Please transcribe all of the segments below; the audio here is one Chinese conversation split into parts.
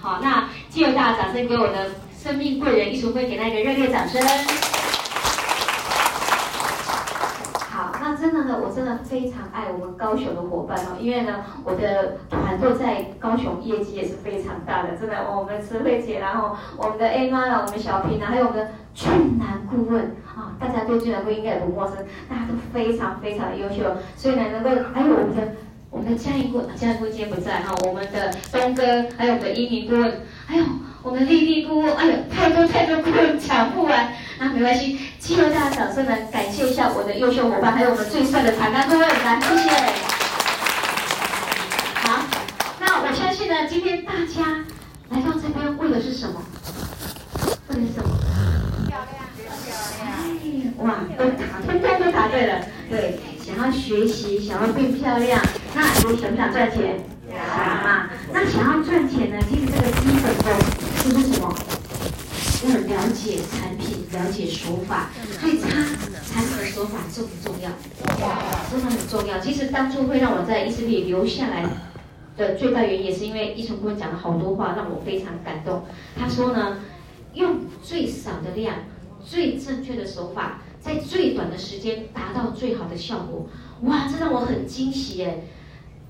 好，那借由大家掌声给我的生命贵人，一起会给他一个热烈掌声。好，那真的呢，我真的非常爱我们高雄的伙伴哦，因为呢，我的团队在高雄业绩也是非常大的。真的，我们慈惠姐，然后我们的 A 妈啦，我们小平啊，还有我们的俊男顾问啊，大家对俊男顾问应该也不陌生，大家都非常非常的优秀，所以呢，能够还有我们的我们的嘉义顾问，嘉义顾问今天不在哈，我们的东哥，还有我们的一鸣顾问，还有我们的丽丽顾问，哎呦，太多太多顾问抢不完，那没关系。希望大家掌声来感谢一下我的优秀伙伴，还有我们最帅的台钢顾问，来谢谢。好，那我相信呢，今天大家来到这边为的是什么？为的是什么？漂亮，漂亮。哎，哇，都答，通通都答对了。对，想要学习，想要变漂亮，那你想不想赚钱？想嘛。那想要赚钱呢？其实这个基本功就是什么？要了解产品，了解手法，所以它产品的手法重不重要？真的很重要。其实当初会让我在医师里留下来的最大原因，也是因为医生跟我讲了好多话，让我非常感动。他说呢，用最少的量，最正确的手法，在最短的时间达到最好的效果。哇，这让我很惊喜耶！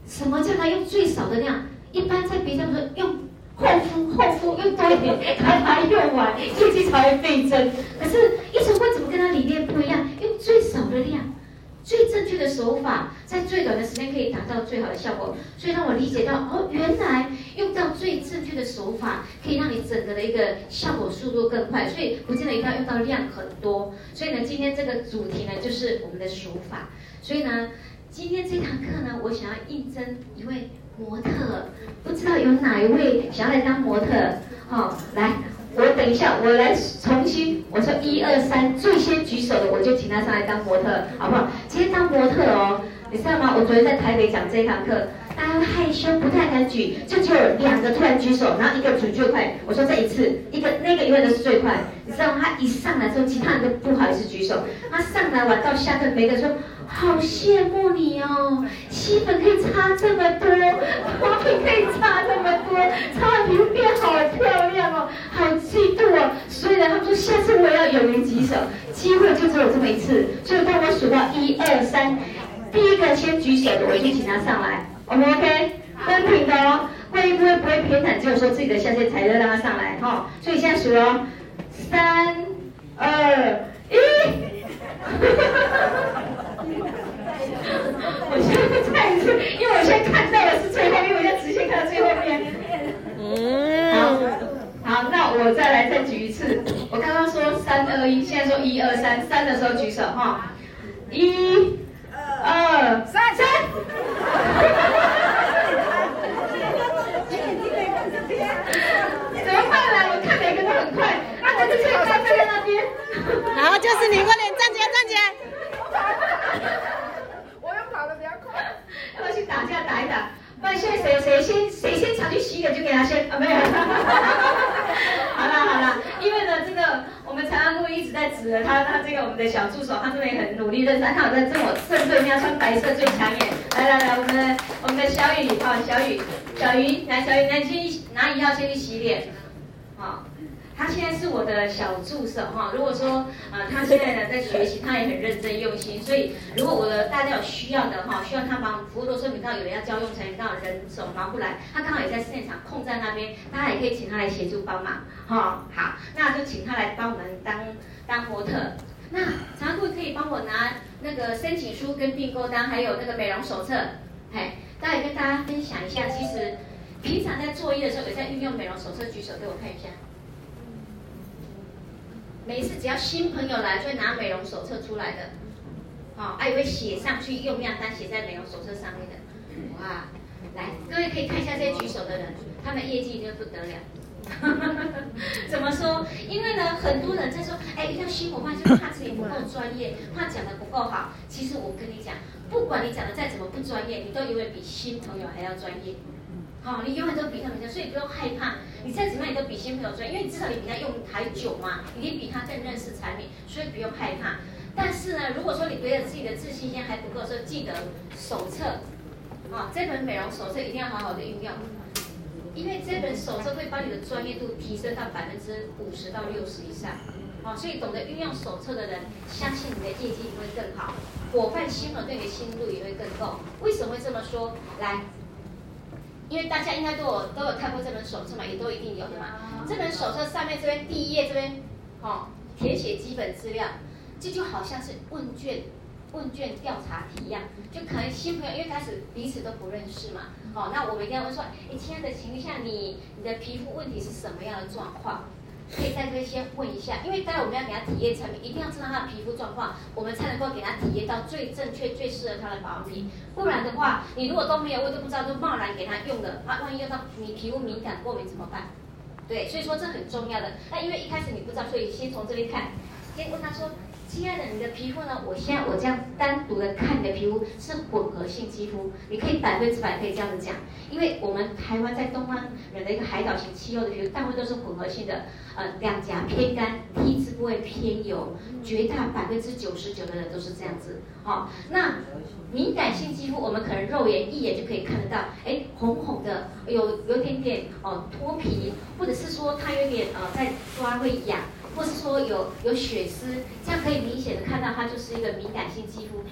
什么叫他用最少的量？一般在别的说用。后敷后敷用多一点，把它用完，业绩才会倍增。可是医生会怎么跟他理念不一样？用最少的量，最正确的手法，在最短的时间可以达到最好的效果。所以让我理解到，哦，原来用到最正确的手法，可以让你整个的一个效果速度更快。所以不见得一定要用到量很多。所以呢，今天这个主题呢，就是我们的手法。所以呢，今天这堂课呢，我想要应征一位。模特，不知道有哪一位想要来当模特？好、哦，来，我等一下，我来重新，我说一二三，最先举手的我就请他上来当模特，好不好？今天当模特哦，你知道吗？我昨天在台北讲这一堂课，大家害羞不太敢举，就只有两个突然举手，然后一个举最快。我说这一次，一个那个永远都是最快，你知道吗？他一上来之后，其他人都不好意思举手。他上来完到下课，每个人说。好羡慕你哦，吸粉可以差这么多，花瓶可以差这么多，擦完皮肤变好漂亮哦，好嫉妒哦。所以呢，他们说下次我也要有人举手，机会就只有这么一次。所以当我数到一二三，第一个先举手的，我一定请他上来。我们 OK，公平的哦，会不会不会偏袒，只有说自己的下线才能让他上来哈、哦。所以现在数哦，三二一。我现在再一次，因为我现在看到的是最后，因为我要直线看到最后面。嗯。好，好，那我再来再举一次。我刚刚说三二一，现在说一二三，三的时候举手哈。一、二、三，三。怎么办呢？我看每个都很快。啊，我这边站在那边。然后就是你，快点站起来，站起来。要去打架打一打，那现在谁谁先谁先抢去洗脸就给他先啊，没有。好了好了，因为呢这个我们长安路一直在指着他他这个我们的小助手，他这边很努力认真，他在正我正对面穿白色最抢眼。来来来，我们我们的小雨好，小雨小雨来小雨来先拿一号先去洗脸，好。他现在是我的小助手哈，如果说呃他现在呢在学习，他也很认真用心，所以如果我的大家有需要的哈，需要他帮我服务都说明到有人要交用才能到人手忙不来，他刚好也在现场空在那边，大家也可以请他来协助帮忙哈。好，那就请他来帮我们当当模特。那常顾可以帮我拿那个申请书跟订购单，还有那个美容手册，嘿，大家跟大家分享一下。其实平常在作业的时候有在运用美容手册，举手给我看一下。每次只要新朋友来，就会拿美容手册出来的，好、哦，还、啊、会写上去用量单写在美容手册上面的，哇，来，各位可以看一下这些举手的人，他们业绩就不得了。怎么说？因为呢，很多人在说，哎，遇到新伙伴就怕自己不够专业，怕讲的不够好。其实我跟你讲，不管你讲的再怎么不专业，你都永远比新朋友还要专业。好、你永远都比他们强，所以不用害怕。你再怎么样，你都比新朋友专，因为你至少你比他用还久嘛，你比他更认识产品，所以不用害怕。但是呢，如果说你觉得自己的自信心还不够，说记得手册，啊、这本美容手册一定要好好的运用。因为这本手册会把你的专业度提升到百分之五十到六十以上，好，所以懂得运用手册的人，相信你的业绩也会更好，伙伴心和对你的信任度也会更够。为什么会这么说？来，因为大家应该都有都有看过这本手册嘛，也都一定有的嘛。这本手册上面这边第一页这边，哦，填写基本资料，这就好像是问卷。问卷调查题一样，就可能新朋友因为开始彼此都不认识嘛，哦，那我们一定要问说，哎，亲爱的，请问一下你你的皮肤问题是什么样的状况？可以在这边先问一下，因为待会我们要给他体验产品，一定要知道他的皮肤状况，我们才能够给他体验到最正确、最适合他的保养品。不然的话，你如果都没有我，都不知道，就贸然给他用了，啊，万一用到你皮肤敏感过敏怎么办？对，所以说这很重要的。那因为一开始你不知道，所以先从这边看，先问他说。亲爱的，你的皮肤呢？我现在我这样单独的看你的皮肤是混合性肌肤，你可以百分之百可以这样子讲，因为我们台湾在东方人的一个海岛型气候的皮肤，大部分都是混合性的，呃，两颊偏干，T 字部位偏油，绝大百分之九十九的人都是这样子。好、哦，那敏感性肌肤，我们可能肉眼一眼就可以看得到，哎，红红的，有有点点哦脱皮，或者是说它有点呃在抓会痒。或是说有有血丝，这样可以明显的看到它就是一个敏感性肌肤。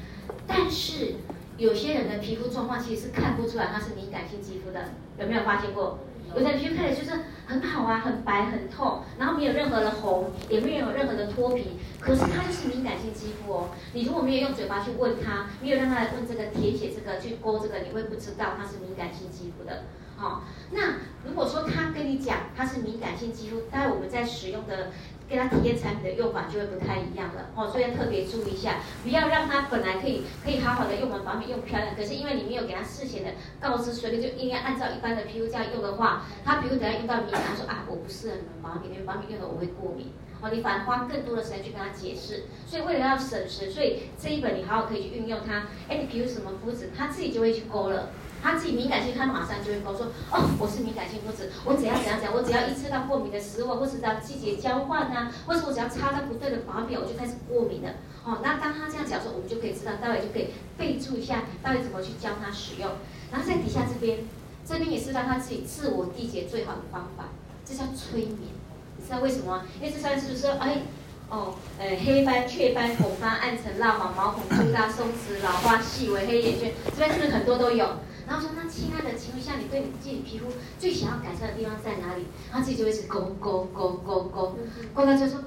但是有些人的皮肤状况其实是看不出来它是敏感性肌肤的，有没有发现过？有的皮肤看起来就是很好啊，很白很透，然后没有任何的红，也没有任何的脱皮，可是它就是敏感性肌肤哦。你如果没有用嘴巴去问他，没有让他来问这个填写这个去勾这个，你会不知道它是敏感性肌肤的。好、哦，那如果说他跟你讲它是敏感性肌肤，待会我们在使用的。跟他体验产品的用法就会不太一样了。哦，所以要特别注意一下，不要让他本来可以可以好好的用完保养品用漂亮，可是因为你没有给他事前的告知，所以就应该按照一般的皮肤这样用的话，他皮肤等下用到敏感，他说啊我不适合你们保养品，你们保养品用的我会过敏。哦，你反而花更多的时间去跟他解释，所以为了要省时，所以这一本你好好可以去运用它，哎，你皮肤什么肤质，他自己就会去勾了。他自己敏感性，他马上就会跟我说：“哦，我是敏感性肤质，我怎样怎样怎样，我只要一吃到过敏的食物，或是只要季节交换啊，或者我只要擦到不对的保养，我就开始过敏了。”哦，那当他这样讲说，我们就可以知道，待会就可以备注一下，到底怎么去教他使用。然后在底下这边，这边也是让他自己自我缔结最好的方法，这叫催眠。你知道为什么吗？因为这上面是不是说，哎，哦，呃，黑斑、雀斑、红斑、暗沉、蜡黄、毛孔粗大、松弛、老化、细微黑眼圈，这边是不是很多都有？然后说，那亲爱的，请问一下，你对你自己皮肤最想要改善的地方在哪里？然后自己就会是勾勾勾勾勾，勾到就说。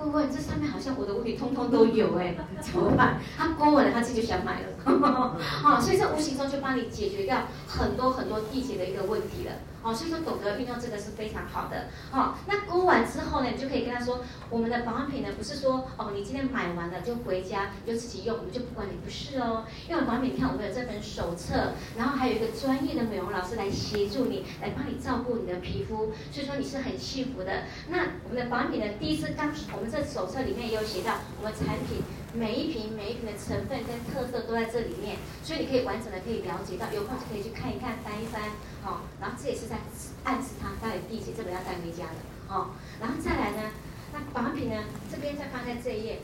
顾问这上面好像我的问题通通都有哎，怎么办？他勾完了，他自己就想买了，哦，所以这无形中就帮你解决掉很多很多细节的一个问题了，哦，所以说懂得运用这个是非常好的，哦，那勾完之后呢，你就可以跟他说，我们的保养品呢不是说哦，你今天买完了就回家就自己用，我们就不管你不是哦，因为保养品你看我们有这本手册，然后还有一个专业的美容老师来协助你，来帮你照顾你的皮肤，所以说你是很幸福的。那我们的保养品呢，第一次刚我们。这手册里面也有写到，我们产品每一瓶每一瓶的成分跟特色都在这里面，所以你可以完整的可以了解到，有空就可以去看一看翻一翻，好，然后这也是在暗示他到底第几，这个要带回家的，哦，然后再来呢，那保养品呢，这边再放在这一页，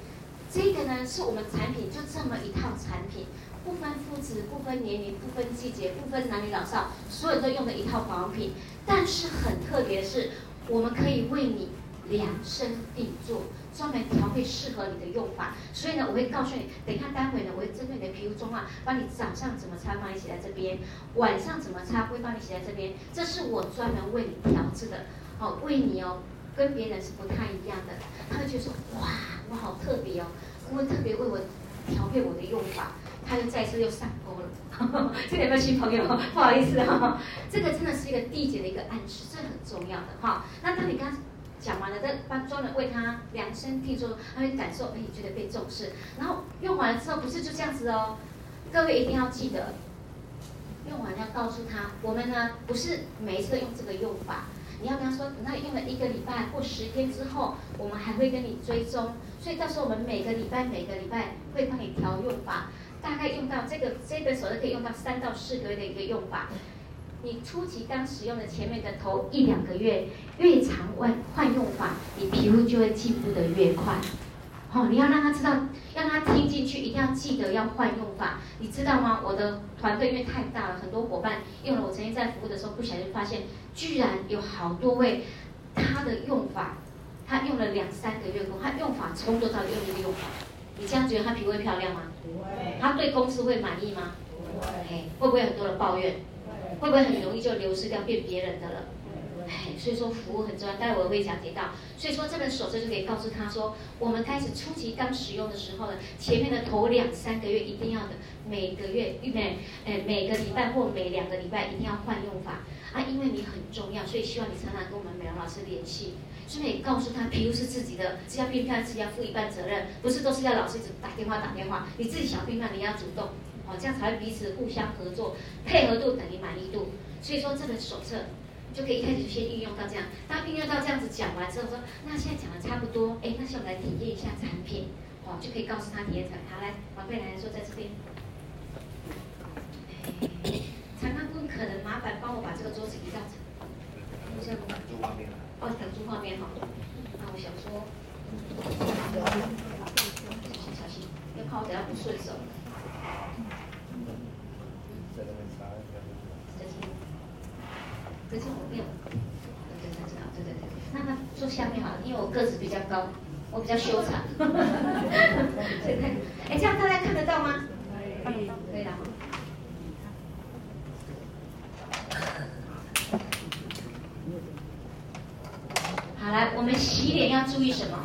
这个呢是我们产品就这么一套产品，不分肤质，不分年龄，不分季节，不分男女老少，所有人都用的一套保养品，但是很特别的是，我们可以为你。量身定做，专门调配适合你的用法。所以呢，我会告诉你，等一下待会呢，我会针对你的皮肤状况，帮你早上怎么擦，帮你写在这边；晚上怎么擦，会帮你写在这边。这是我专门为你调制的，好、哦，为你哦，跟别人是不太一样的。他会觉得说，哇，我好特别哦，我会特别为我调配我的用法。他就再次又上钩了，呵呵，这里有没有新朋友？不好意思哈、哦，这个真的是一个缔结的一个暗示，这很重要的哈、那当你刚。讲完了，再帮专门为他量身定做，他会感受，哎，觉得被重视。然后用完了之后，不是就这样子哦，各位一定要记得，用完要告诉他，我们呢不是每一次都用这个用法，你要跟他说，等他用了一个礼拜或十天之后，我们还会跟你追踪，所以到时候我们每个礼拜每个礼拜会帮你调用法，大概用到这个这本手册可以用到三到四个月的一个用法。你初期刚使用的前面的头一两个月，越常换换用法，你皮肤就会进步的越快。哦，你要让他知道，让他听进去，一定要记得要换用法。你知道吗？我的团队因为太大了，很多伙伴用了我曾经在服务的时候，不小心发现，居然有好多位他的用法，他用了两三个月后，他用法从头到尾用一个用法。你这样觉得他皮会漂亮吗？不会。他对公司会满意吗？不会。会不会很多人抱怨？会不会很容易就流失掉，变别人的了？哎，所以说服务很重要，待会我会讲解到。所以说这本手册就可以告诉他说，我们开始初期刚使用的时候呢，前面的头两三个月一定要的，每个月每呃每个礼拜或每两个礼拜一定要换用法。啊，因为你很重要，所以希望你常常跟我们美容老师联系，顺便也告诉他，皮肤是自己的，是要变漂亮自己要负一半责任，不是都是要老师一直打电话打电话，你自己想变漂亮你要主动，这样才会彼此互相合作，配合度等于满意度。所以说这本手册。就可以一开始就先运用到这样，当运用到这样子讲完之后说，那现在讲的差不多，哎，那现在我们来体验一下产品，哦，就可以告诉他体验产品。好，来，宝贝来说在这边。长官顾问可能麻烦帮我把这个桌子移到这，我先等住画面，哦，等住画面哈。那我想说，小心小心，要怕我等下不顺手。可是我没有，对对对对对对，那他坐下面好了，因为我个子比较高，我比较修长，哎，这样大家看得到吗？可以，可以了。好，来，我们洗脸要注意什么？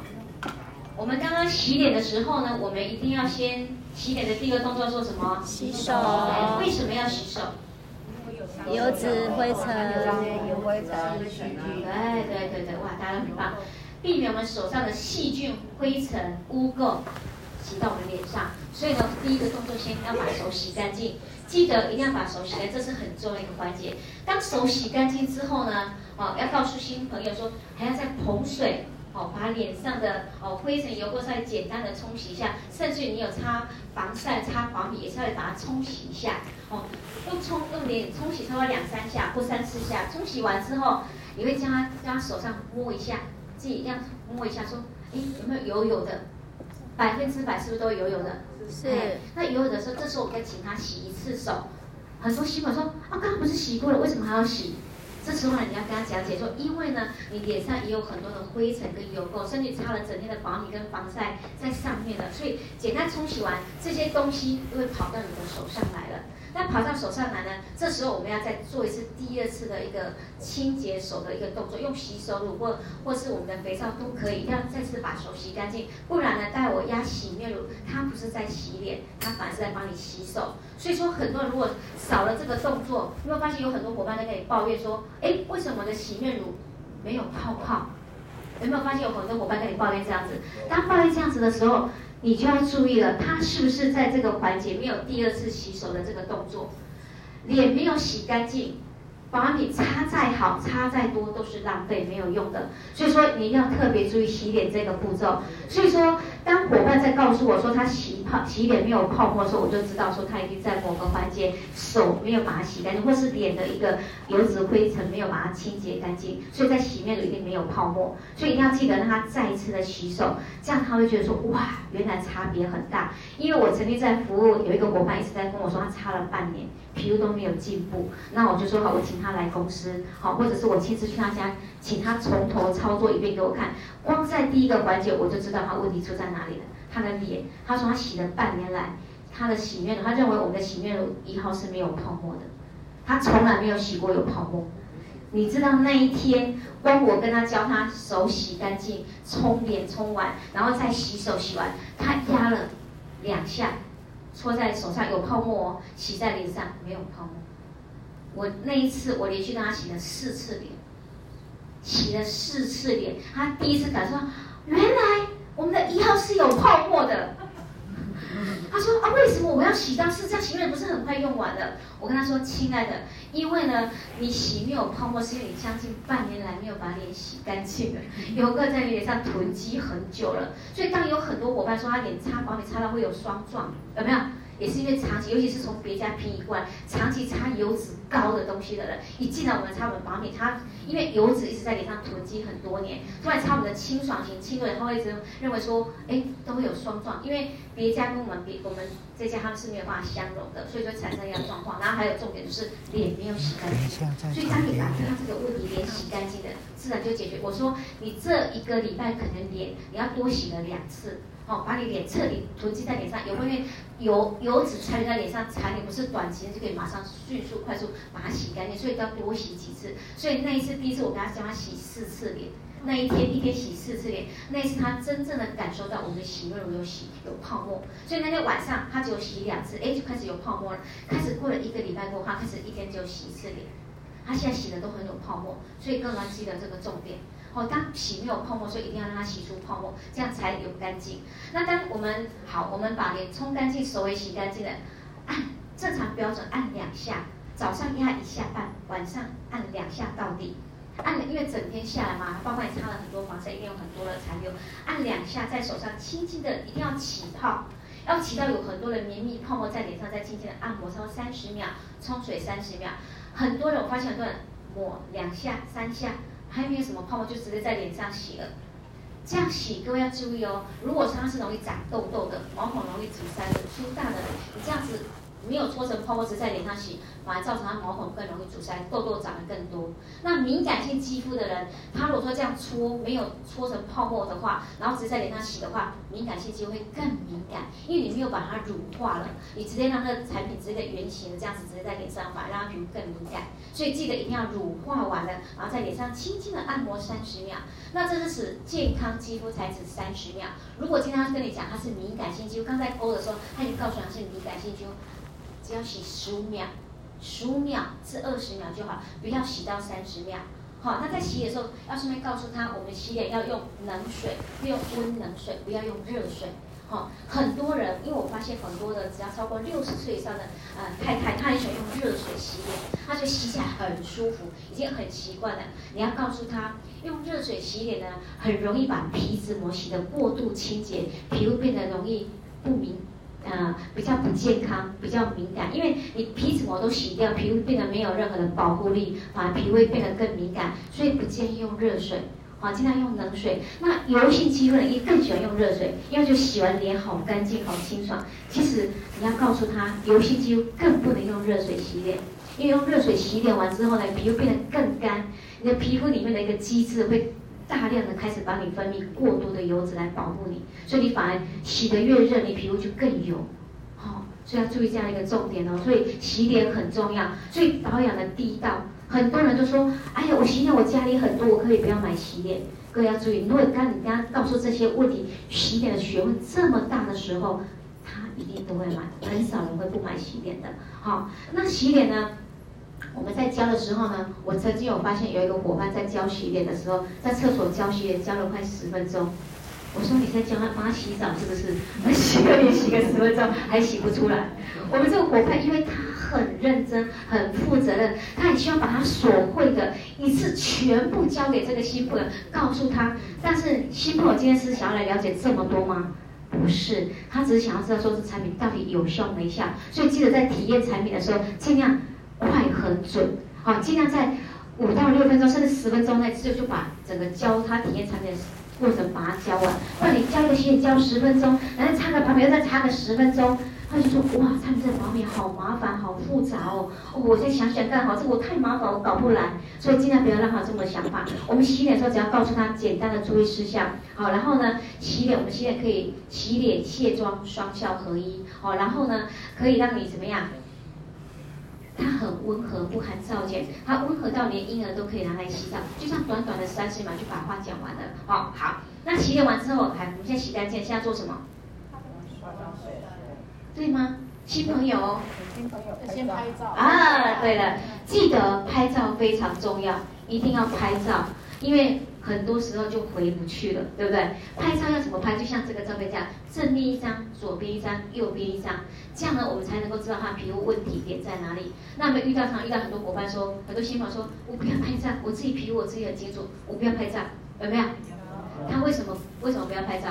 我们刚刚洗脸的时候呢，我们一定要先洗脸的第一个动作做什么？洗手。为什么要洗手？油脂灰尘，油灰尘，对对对对，哇，大家都很棒，避免我们手上的细菌、灰尘、污垢洗到我们脸上。所以呢，第一个动作先要把手洗干净，记得一定要把手洗干净，这是很重要的一个环节。当手洗干净之后呢，哦，要告诉新朋友说，还要再捧水。哦，把脸上的哦灰尘、油垢稍微简单的冲洗一下，甚至于你有擦防晒、擦黄皮，也稍微把它冲洗一下。哦，用冲用脸冲洗，差不多两三下或三四下。冲洗完之后，你会将它将它手上摸一下，自己这样摸一下，说，哎，有没有油油的？百分之百是不是都油油的？是。那油油的时候，这时候我再请他洗一次手。很多新朋友说，啊，刚刚不是洗过了，为什么还要洗？这时候呢，你要跟他讲解说，因为呢，你脸上也有很多的灰尘跟油垢，甚至擦了整天的防晒跟防晒在上面了，所以简单冲洗完，这些东西都会跑到你的手上来了。那跑到手上来呢？这时候我们要再做一次第二次的一个清洁手的一个动作，用洗手乳或或是我们的肥皂都可以，要再次把手洗干净。不然呢，待我压洗面乳，它不是在洗脸，它反而是在帮你洗手。所以说，很多人如果少了这个动作，你会发现有很多伙伴在跟你抱怨说：“哎，为什么我的洗面乳没有泡泡？”有没有发现有很多伙伴跟你抱怨这样子？当抱怨这样子的时候，你就要注意了，他是不是在这个环节没有第二次洗手的这个动作，脸没有洗干净。保养品擦再好，擦再多都是浪费，没有用的。所以说，你一定要特别注意洗脸这个步骤。所以说，当伙伴在告诉我说他洗泡洗脸没有泡沫的时候，我就知道说他已经在某个环节手没有把它洗干净，或是脸的一个油脂灰尘没有把它清洁干净。所以在洗面乳一定没有泡沫。所以一定要记得让他再一次的洗手，这样他会觉得说哇，原来差别很大。因为我曾经在服务有一个伙伴一直在跟我说，他擦了半年。皮肤都没有进步，那我就说好，我请他来公司，好，或者是我亲自去他家，请他从头操作一遍给我看。光在第一个环节，我就知道他问题出在哪里了。他的脸，他说他洗了半年来，他的洗面乳，他认为我们的洗面乳一号是没有泡沫的，他从来没有洗过有泡沫。你知道那一天，光我跟他教他手洗干净，冲脸冲完，然后再洗手洗完，他压了两下。搓在手上有泡沫哦，洗在脸上没有泡沫。我那一次我连续跟他洗了四次脸，洗了四次脸，他第一次感受到原来我们的一号是有泡沫的。他说啊，为什么我要洗到四次？这样洗面不是很快用完了？我跟他说，亲爱的，因为呢，你洗没有泡沫，是因为你将近半年来没有把脸洗干净了，油垢在脸上囤积很久了。所以当有很多伙伴说他脸擦保养擦到会有霜状，有没有？也是因为长期，尤其是从别家平移过来，长期擦油脂高的东西的人，一进来我们擦我们保养品，他因为油脂一直在脸上囤积很多年，突然擦我们的清爽型、清润，他会一直认为说，哎，都会有霜状，因为别家跟我们别我们这家他们是没有办法相容的，所以说产生一样状况。然后还有重点就是脸没有洗干净，所以当你把他这个问题脸洗干净的，自然就解决。我说你这一个礼拜可能脸你要多洗了两次。哦，把你脸彻底囤积在脸上，有会因为油油脂残留在脸上，残留不是短期就可以马上迅速快速把它洗干净，所以要多洗几次。所以那一次第一次我跟他教他洗四次脸，那一天一天洗四次脸，那一次他真正的感受到我们的洗面乳有洗有泡沫，所以那天晚上他只有洗两次，哎就开始有泡沫了。开始过了一个礼拜过后，他开始一天只有洗一次脸，他现在洗的都很有泡沫，所以更要记得这个重点。哦，当洗没有泡沫，所以一定要让它洗出泡沫，这样才有干净。那当我们好，我们把脸冲干净，手也洗干净了，按正常标准按两下，早上压一下半，晚上按两下到底。按了，因为整天下来嘛，包括你擦了很多防晒，一定有很多的残留。按两下在手上轻轻的，一定要起泡，要起到有很多的绵密泡沫在脸上，再轻轻的按摩超三十秒，冲水三十秒。很多人我发现很多人抹两下三下。还没有什么泡沫，就直接在脸上洗了。这样洗，各位要注意哦。如果它是容易长痘痘的，毛孔容易阻塞的，粗大的，你这样子。没有搓成泡沫，只在脸上洗，反而造成他毛孔更容易阻塞，痘痘长得更多。那敏感性肌肤的人，他如果说这样搓，没有搓成泡沫的话，然后直接在脸上洗的话，敏感性肌肤会更敏感，因为你没有把它乳化了，你直接让这个产品直接圆形的这样子直接在脸上，反而让它皮肤更敏感。所以记得一定要乳化完了，然后在脸上轻轻的按摩三十秒。那这是指健康肌肤才止三十秒。如果今天他跟你讲他是敏感性肌肤，刚在勾的时候，他已经告诉他是敏感性肌肤。只要洗十五秒，十五秒至二十秒就好，不要洗到三十秒。好，那在洗的时候要顺便告诉他，我们洗脸要用冷水，用温冷水，不要用热水。好，很多人因为我发现很多的只要超过六十岁以上的呃太太，她很喜欢用热水洗脸，她就洗起来很舒服，已经很习惯了。你要告诉他，用热水洗脸呢，很容易把皮脂膜洗得过度清洁，皮肤变得容易不明。呃，比较不健康，比较敏感，因为你皮脂膜都洗掉，皮肤变得没有任何的保护力，反而皮肤会变得更敏感，所以不建议用热水，啊，尽量用冷水。那油性肌肤的人也更喜欢用热水，因为就洗完脸好干净、好清爽。其实你要告诉他，油性肌肤更不能用热水洗脸，因为用热水洗脸完之后呢，皮肤变得更干，你的皮肤里面的一个机制会。大量的开始帮你分泌过多的油脂来保护你，所以你反而洗得越热，你皮肤就更油，好、哦，所以要注意这样一个重点哦。所以洗脸很重要，所以保养的第一道，很多人都说，哎呀，我洗脸我家里很多，我可以不要买洗脸。各位要注意，如果刚你刚刚告诉这些问题，洗脸的学问这么大的时候，他一定都会买，很少人会不买洗脸的。好、哦，那洗脸呢？我们在教的时候呢，我曾经有发现有一个伙伴在教洗脸的时候，在厕所教洗脸教了快十分钟。我说你在教他帮他洗澡是不是？那洗个脸洗个十分钟还洗不出来。我们这个伙伴因为他很认真、很负责任，他也希望把他所会的一次全部交给这个新朋友，告诉他。但是新朋友今天是想要来了解这么多吗？不是，他只是想要知道说这产品到底有效没效。所以记得在体验产品的时候，尽量。快很准，好，尽量在五到六分钟，甚至十分钟内就就把整个教他体验产品的过程把它教完。不然你教一个洗脸教十分钟，然后擦个保养又再擦个十分钟，他就说哇，擦这个保养好麻烦，好复杂哦。哦，我再想想看好，这我太麻烦，我搞不来。所以尽量不要让他这么想法。我们洗脸的时候只要告诉他简单的注意事项，好，然后呢，洗脸我们现在可以洗脸卸妆双效合一，好，然后呢可以让你怎么样？它很温和，不含皂碱，它温和到连婴儿都可以拿来洗澡，就像短短的三十秒就把话讲完了。哦，好，那洗脸完之后，还我们现在洗干净，现在做什么？对吗？新朋友，新朋友先拍照啊！对了，记得拍照非常重要，一定要拍照，因为。很多时候就回不去了，对不对？拍照要怎么拍？就像这个照片这样，正面一张，左边一张，右边一张，这样呢，我们才能够知道他皮肤问题点在哪里。那么遇到常遇到很多伙伴说，很多新朋友说，我不要拍照，我自己皮肤我自己很清楚，我不要拍照，有没有？他为什么为什么不要拍照？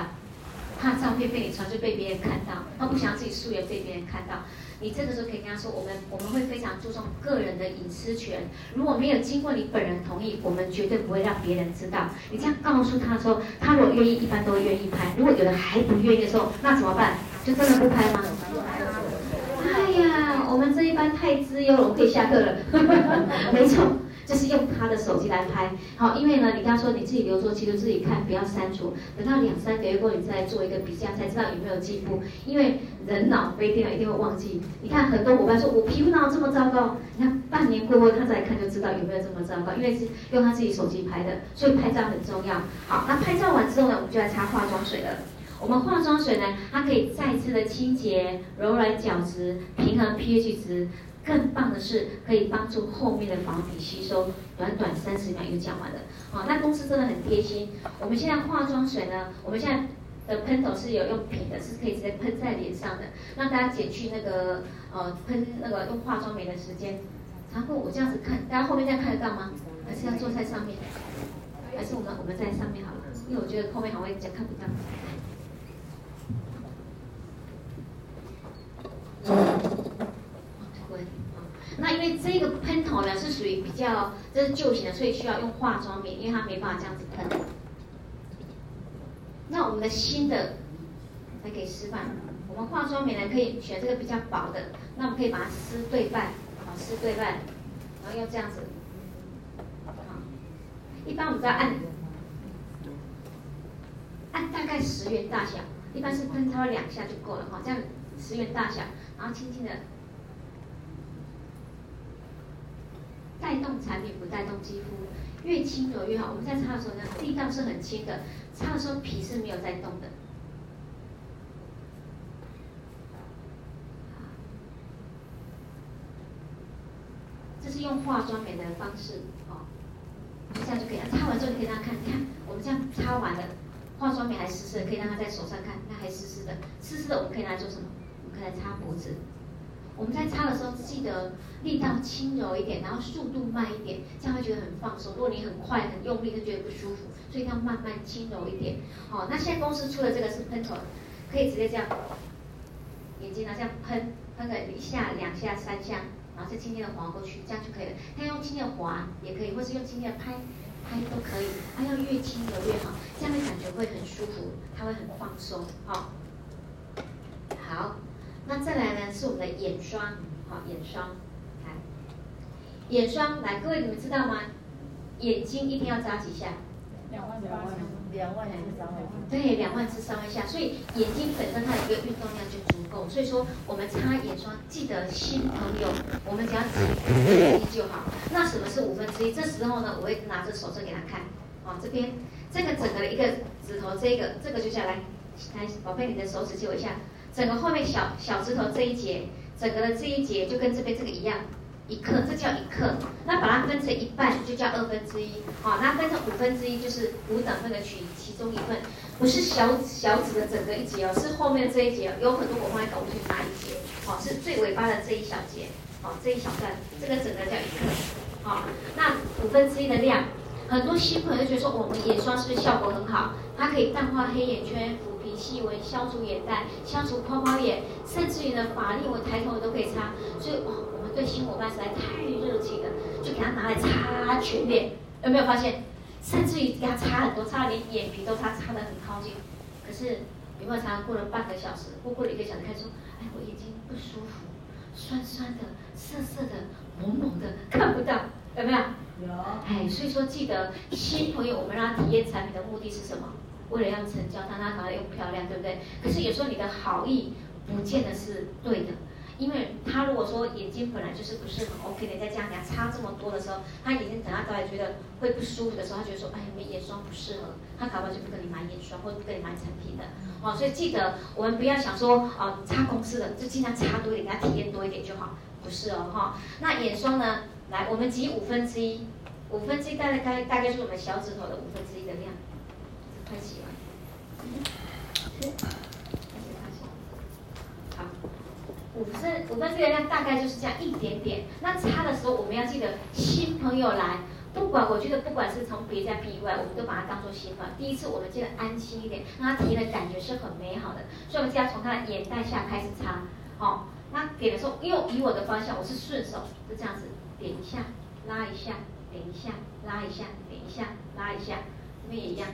怕照片被你传就被别人看到，他不想自己素颜被别人看到。你这个时候可以跟他说，我们我们会非常注重个人的隐私权，如果没有经过你本人同意，我们绝对不会让别人知道。你这样告诉他说，他如果愿意，一般都会愿意拍。如果有人还不愿意的时候，那怎么办？就真的不拍吗？哎呀，我们这一班太自由了，我们可以下课了。没错。就是用他的手机来拍，好，因为呢，你跟他说你自己留作记录，自己看，不要删除。等到两三个月过后，你再做一个比较，才知道有没有进步。因为人脑不一定一定会忘记。你看很多伙伴说，我皮肤哪有这么糟糕？你看半年过后，他再看就知道有没有这么糟糕，因为是用他自己手机拍的，所以拍照很重要。好，那拍照完之后呢，我们就来擦化妆水了。我们化妆水呢，它可以再次的清洁、柔软角质、平衡 pH 值。更棒的是，可以帮助后面的防皮吸收，短短三十秒就讲完了。好，那公司真的很贴心。我们现在化妆水呢，我们现在的喷头是有用瓶的，是可以直接喷在脸上的，让大家减去那个呃喷那个用化妆棉的时间。然后我这样子看，大家后面这样看得到吗？还是要坐在上面？还是我们我们在上面好了？因为我觉得后面好像讲看不到。那因为这个喷头呢是属于比较这是旧型的，所以需要用化妆棉，因为它没办法这样子喷。那我们的新的来给示范，我们化妆棉呢可以选这个比较薄的，那我们可以把它撕对半，好撕对半，然后用这样子，好，一般我们只要按按大概十元大小，一般是喷它两下就够了哈，这样十元大小，然后轻轻的。带动产品不带动肌肤，越轻柔越好。我们在擦的时候呢，力道是很轻的，擦的时候皮是没有在动的。这是用化妆棉的方式，哦，就这样就可以了。擦完之后，你可以让他看，看我们这样擦完了，化妆棉还湿湿的，可以让他在手上看，那还湿湿的，湿湿的我们可以拿来做什么？我们可以来擦脖子。我们在擦的时候，记得力道轻柔一点，然后速度慢一点，这样会觉得很放松。如果你很快很用力，就觉得不舒服，所以要慢慢轻柔一点。好，那现在公司出的这个是喷头，可以直接这样，眼睛呢这样喷，喷个一下、两下、三下，然后再轻轻的划过去，这样就可以了。它用轻轻的划也可以，或是用轻轻的拍，拍都可以。它要越轻柔越好，这样的感觉会很舒服，它会很放松。好，好。那再来呢，是我们的眼霜，好，眼霜，来，眼霜，来，各位你们知道吗？眼睛一定要眨几下？两万两万两万两三万。对，两万至三万下，所以眼睛本身它的一个运动量就足够。所以说，我们擦眼霜，记得新朋友，我们只要挤五分之一就好。那什么是五分之一？这时候呢，我会拿着手指给他看，啊，这边这个整个的一个指头，这个这个就下来，来，宝贝，你的手指借我一下。整个后面小小指头这一节，整个的这一节就跟这边这个一样，一克，这叫一克。那把它分成一半就叫二分之一，好，那分成五分之一就是五等份的取其中一份，不是小小指的整个一节哦，是后面这一节，有很多我放在搞不清哪一节，好，是最尾巴的这一小节，好，这一小段，这个整个叫一克，好，那五分之一的量，很多新朋友就觉得说，我们眼霜是不是效果很好？它可以淡化黑眼圈。细纹消除眼袋，消除泡泡眼，甚至于呢，法令纹、抬头纹都可以擦。所以哇，我们对新伙伴实在太热情了，就给他拿来擦全脸。有没有发现？甚至于给他擦很多，擦的连眼皮都擦，擦得很靠近。可是有没有擦过了半个小时，或过了一个小时，开始说，哎，我眼睛不舒服，酸酸的、涩涩的、蒙蒙的，看不到，有没有？有。哎，所以说记得新朋友，我们让他体验产品的目的是什么？为了要成交，他他搞得又漂亮，对不对？可是有时候你的好意不见得是对的，因为他如果说眼睛本来就是不是很 OK 的，再加上你擦这么多的时候，他眼睛等下搞来觉得会不舒服的时候，他觉得说，哎，你眼霜不适合，他搞不好就不跟你买眼霜，或者不跟你买产品的。哦，所以记得我们不要想说，哦，擦公司的就尽量擦多一点，给他体验多一点就好，不是哦，哈、那眼霜呢？来，我们挤五分之一，五分之一大概大概大概是我们小指头的五分之一的量。快洗完，好，五分五分之一的量大概就是这样一点点。那擦的时候我们要记得，新朋友来，不管我觉得不管是从别家逼过来，我们都把它当做新卵。第一次我们记得安心一点，让他提的感觉是很美好的。所以我们就要从他的眼袋下开始擦，好，那点的时候又以我的方向，我是顺手就这样子点一下，拉一下，点一下，拉一下，点一下，拉一下，这边也一样，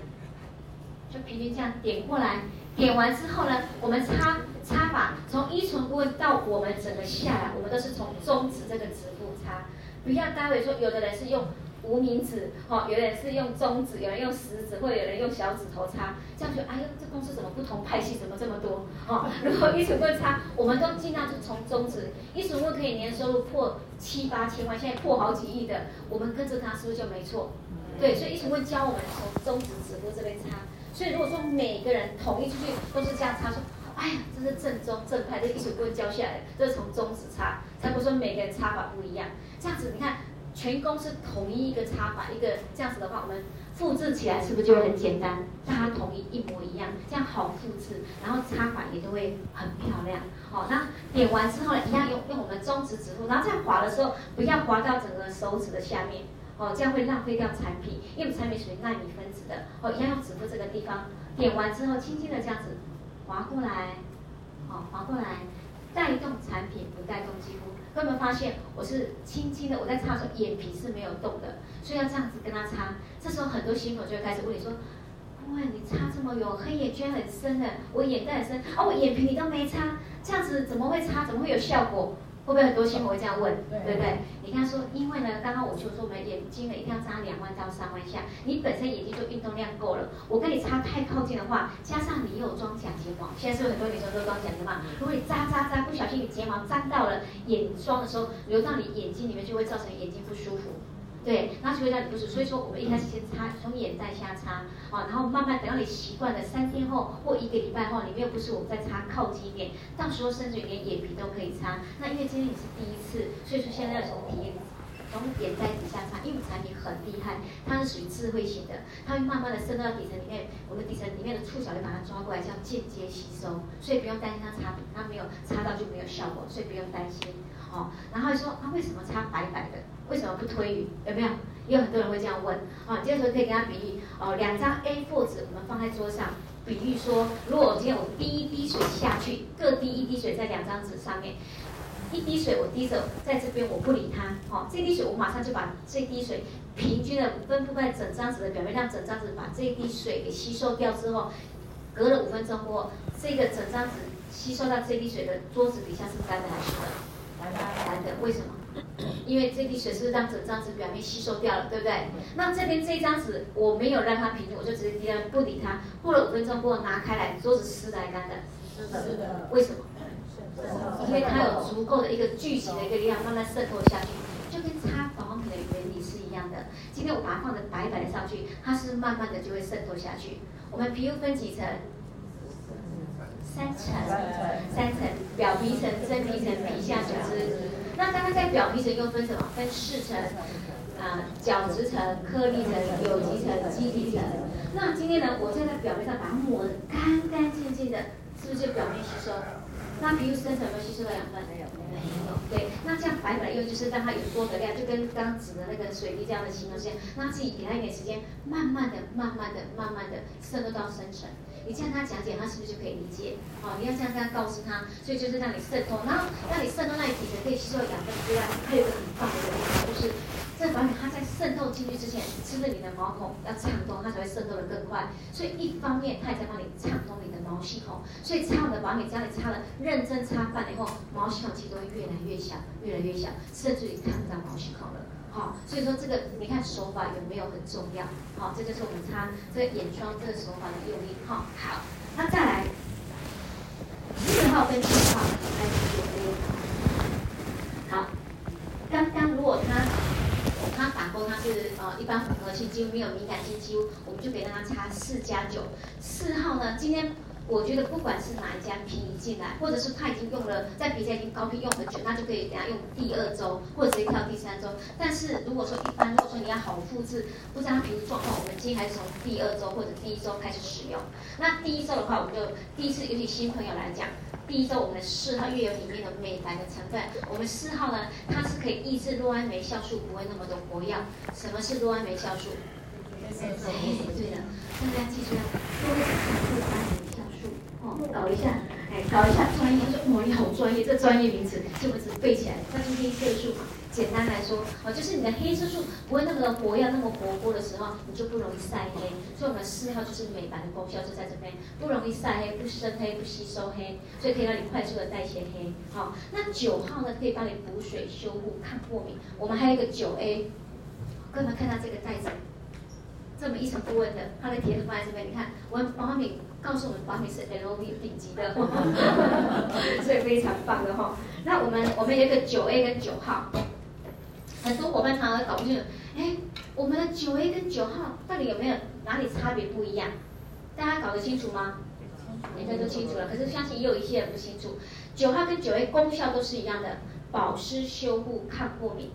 就平均这样点过来。点完之后呢，我们擦擦法从依存部位到我们整个下来，我们都是从中指这个指腹擦，不要待会说有的人是用。无名指，哈，有的人是用中指，有人用食指，或者有人用小指头擦，这样就哎呦，这公司怎么不同派系，怎么这么多？哦，如果依存部位擦，我们都尽量是从中指，依存部位可以年收入破七八千万，现在破好几亿的，我们跟着他是不是就没错？对，所以依唇会教我们从中指指腹这边擦，所以如果说每个人统一出去都是这样擦，说，哎呀，这是正宗正派，这依唇部位教下来的，这是从中指擦，才不说每个人擦法不一样，这样子你看。全公司统一一个擦法，一个这样子的话，我们复制起来是不是就很简单？大家统一一模一样，这样好复制，然后擦法也都会很漂亮。好，那点完之后呢，一样用用我们中指指腹，然后这样滑的时候，不要滑到整个手指的下面，哦，这样会浪费掉产品，因为产品属于纳米分子的。哦，一样用指腹这个地方，点完之后，轻轻的这样子滑过来，哦，滑过来，带动产品，不带动肌肤。有没有发现，我是轻轻的，我在擦的时候眼皮是没有动的，所以要这样子跟他擦。这时候很多新朋友就会开始问你说：“哇，你擦这么有黑眼圈很深的，我眼袋很深，哦，我眼皮你都没擦，这样子怎么会擦？怎么会有效果？”会不会很多新朋友会这样问？对，不对？你看说，因为呢，刚刚我就说我们眼睛呢一定要扎两万到三万下，你本身眼睛就运动量够了。我跟你插太靠近的话，加上你有装假睫毛，现在是不是很多女生都装假睫毛？如果你扎扎扎，不小心你睫毛粘到了眼霜的时候，流到你眼睛里面，就会造成眼睛不舒服。对，那就会让你不舒服。所以说，我们一开始先擦，从眼袋下擦，啊，然后慢慢等到你习惯了，三天后或一个礼拜后，你没有不舒服，我们再擦靠近一点，到时候甚至于连眼皮都可以擦。那因为今天你是第一次，所以说现在要从体验，从眼袋底下擦，因为产品很厉害，它是属于智慧型的，它会慢慢的渗到底层里面，我们底层里面的触角就把它抓过来，叫间接吸收，所以不用担心它擦，它没有擦到就没有效果，所以不用担心。哦，然后说它、为什么擦白白的？为什么不推匀？有没有？也有很多人会这样问。啊，这个时候可以跟他比喻。哦，两张 A4 纸我们放在桌上，比喻说，如果我今天我滴一滴水下去，各滴一滴水在两张纸上面，一滴水我滴着在这边，我不理它。哦，这滴水我马上就把这滴水平均的分布在整张纸的表面，让整张纸把这滴水给吸收掉之后，隔了五分钟过后，这个整张纸吸收到这滴水的桌子底下是干的还是湿的？干的，为什么？因为这滴水是让整张纸表面吸收掉了，对不对？那这边这张纸我没有让它平均，我就直接滴了，不理它。过了五分钟过后拿开来，桌子湿的还干的？是的。为什么？因为它有足够的一个聚集的一个力量，慢慢渗透下去，就跟擦保养品的原理是一样的。今天我把它放的白白的上去，它是慢慢的就会渗透下去。我们皮肤分几层？三层，三层，表皮层、真皮层、皮下组织。那刚刚在表皮层又分什么？分四层，啊、角质层、颗粒层、有机层、基底层。那今天呢，我就在表面上把它抹得干干净净的，是不是就表面吸收？那皮肤深层有没有吸收了养分？没有，没有。对，那这样白白又，就是让它有多的量，就跟刚指的那个水滴这样的形状一样，那自己给它一点时间，慢慢的、慢慢的、慢慢的渗透到深层。你这样跟他讲解，他是不是就可以理解？哦，你要这样这样告诉他，所以就是让你渗透，然后让你渗透那里底层可以吸收养分之外，还有一个很棒的一个地方，就是这个保养它在渗透进去之前，是不是你的毛孔要畅通，它才会渗透的更快？所以一方面它也在帮你畅通你的毛细孔，所以擦我的保养，只要你擦了认真擦半年后，毛细孔其实都会越来越小，越来越小，甚至于看不到毛细孔了。好，所以说这个你看手法有没有很重要？好，这就是我们擦这个眼霜这个手法的用力。好，好，那再来四号跟七号来做这个。好，刚刚如果他是呃一般混合性肌肤没有敏感性肌肤，我们就可以让他擦四加九。四号呢，今天我觉得不管是哪一家皮一进来，或者是他已经用了在别家已经高频用很久，那就可以等下用第二周，或者直接跳第三周。但是如果说一般，如果说你要好复制，不知道他皮肤状况，我们建议还是从第二周或者第一周开始使用。那第一周的话，我们就第一次，尤其新朋友来讲，第一周我们的四号月油里面的美白的成分，我们四号呢，它是可以抑制酪氨酶酵素不会那么的活跃。什么是酪氨酶酵素？哎，对了，大家记住了，多一点酪氨酶酵素哦，搞一下，哎，搞一下专业，说哇，你好专业，这专业名词就不止背起来。那是黑色素，简单来说，哦，就是你的黑色素不会那么的活跃，那么活泼的时候，你就不容易晒黑。所以我们四号就是美白的功效就在这边，不容易晒黑，不生黑，不吸收黑，所以可以让你快速的代谢黑。好，那九号呢，可以帮你补水、修护、抗过敏。我们还有一个九 A，各位看到这个袋子。这么一层不温的，它的贴纸放在这边。你看，我们保养品告诉我们，保养品是 LV 顶级的，所以非常棒的哈。那我们我们有一个九 A 跟九号，很多伙伴常常搞不清楚，哎，我们的九 A 跟九号到底有没有哪里差别不一样？大家搞得清楚吗？应该都清楚了。可是相信也有一些人不清楚，九号跟九 A 功效都是一样的，保湿、修护、抗过敏。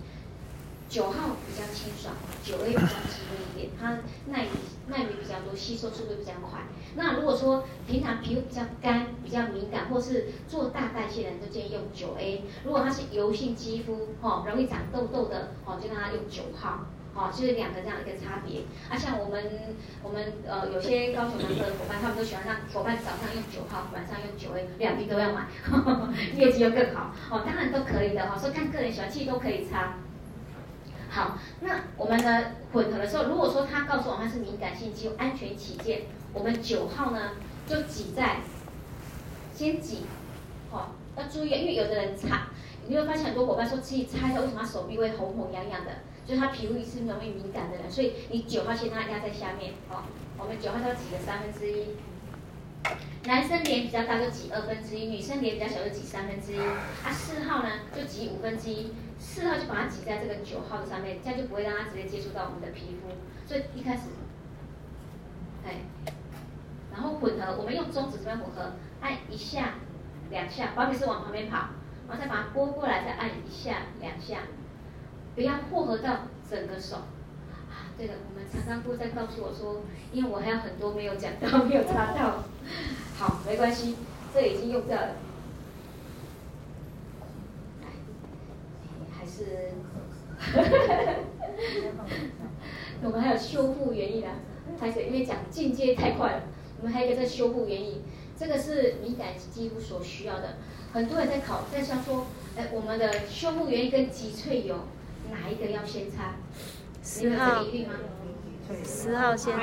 九号比较清爽，九 A 比较滋润一点，它耐耐米比较多，吸收速度比较快。那如果说平常皮肤比较干、比较敏感，或是做大代谢的人，都建议用九 A。如果它是油性肌肤，哦，容易长痘痘的，哦，就让它用九号，哦，就是两个这样一个差别。啊，像我们我们呃有些高雄男的伙伴，他们都喜欢让伙伴早上用九号，晚上用九 A，两瓶都要买，呵呵业绩又更好。哦，当然都可以的哈，说看个人喜欢，其实都可以擦。好，那我们呢混合的时候，如果说他告诉我他是敏感性肌肤，安全起见，我们九号呢就挤在先挤，哦，要注意，因为有的人擦，你会发现很多伙伴说自己擦一下，为什么手臂会红红痒痒的？就是他皮肤是容易敏感的人，所以你九号先让它压在下面，哦，我们九号要挤个三分之一。男生脸比较大就挤二分之一，女生脸比较小就挤三分之一。啊，四号呢就挤五分之一，四号就把它挤在这个九号的上面，这样就不会让它直接接触到我们的皮肤。所以一开始，哎，然后混合，我们用中指这边混合，按一下、两下，保养品是往旁边跑，然后再把它拨过来，再按一下、两下，不要混合到整个手。对的，我们常常会在告诉我说，因为我还有很多没有讲到，没有擦到。好，没关系，这已经用掉了。还是，我们还有修复原液的，还是因为讲进阶太快了，我们还有一个在修复原液，这个是敏感肌肤所需要的。很多人在考，在想说，哎，我们的修复原液跟脊萃油哪一个要先擦？十号，十号先擦。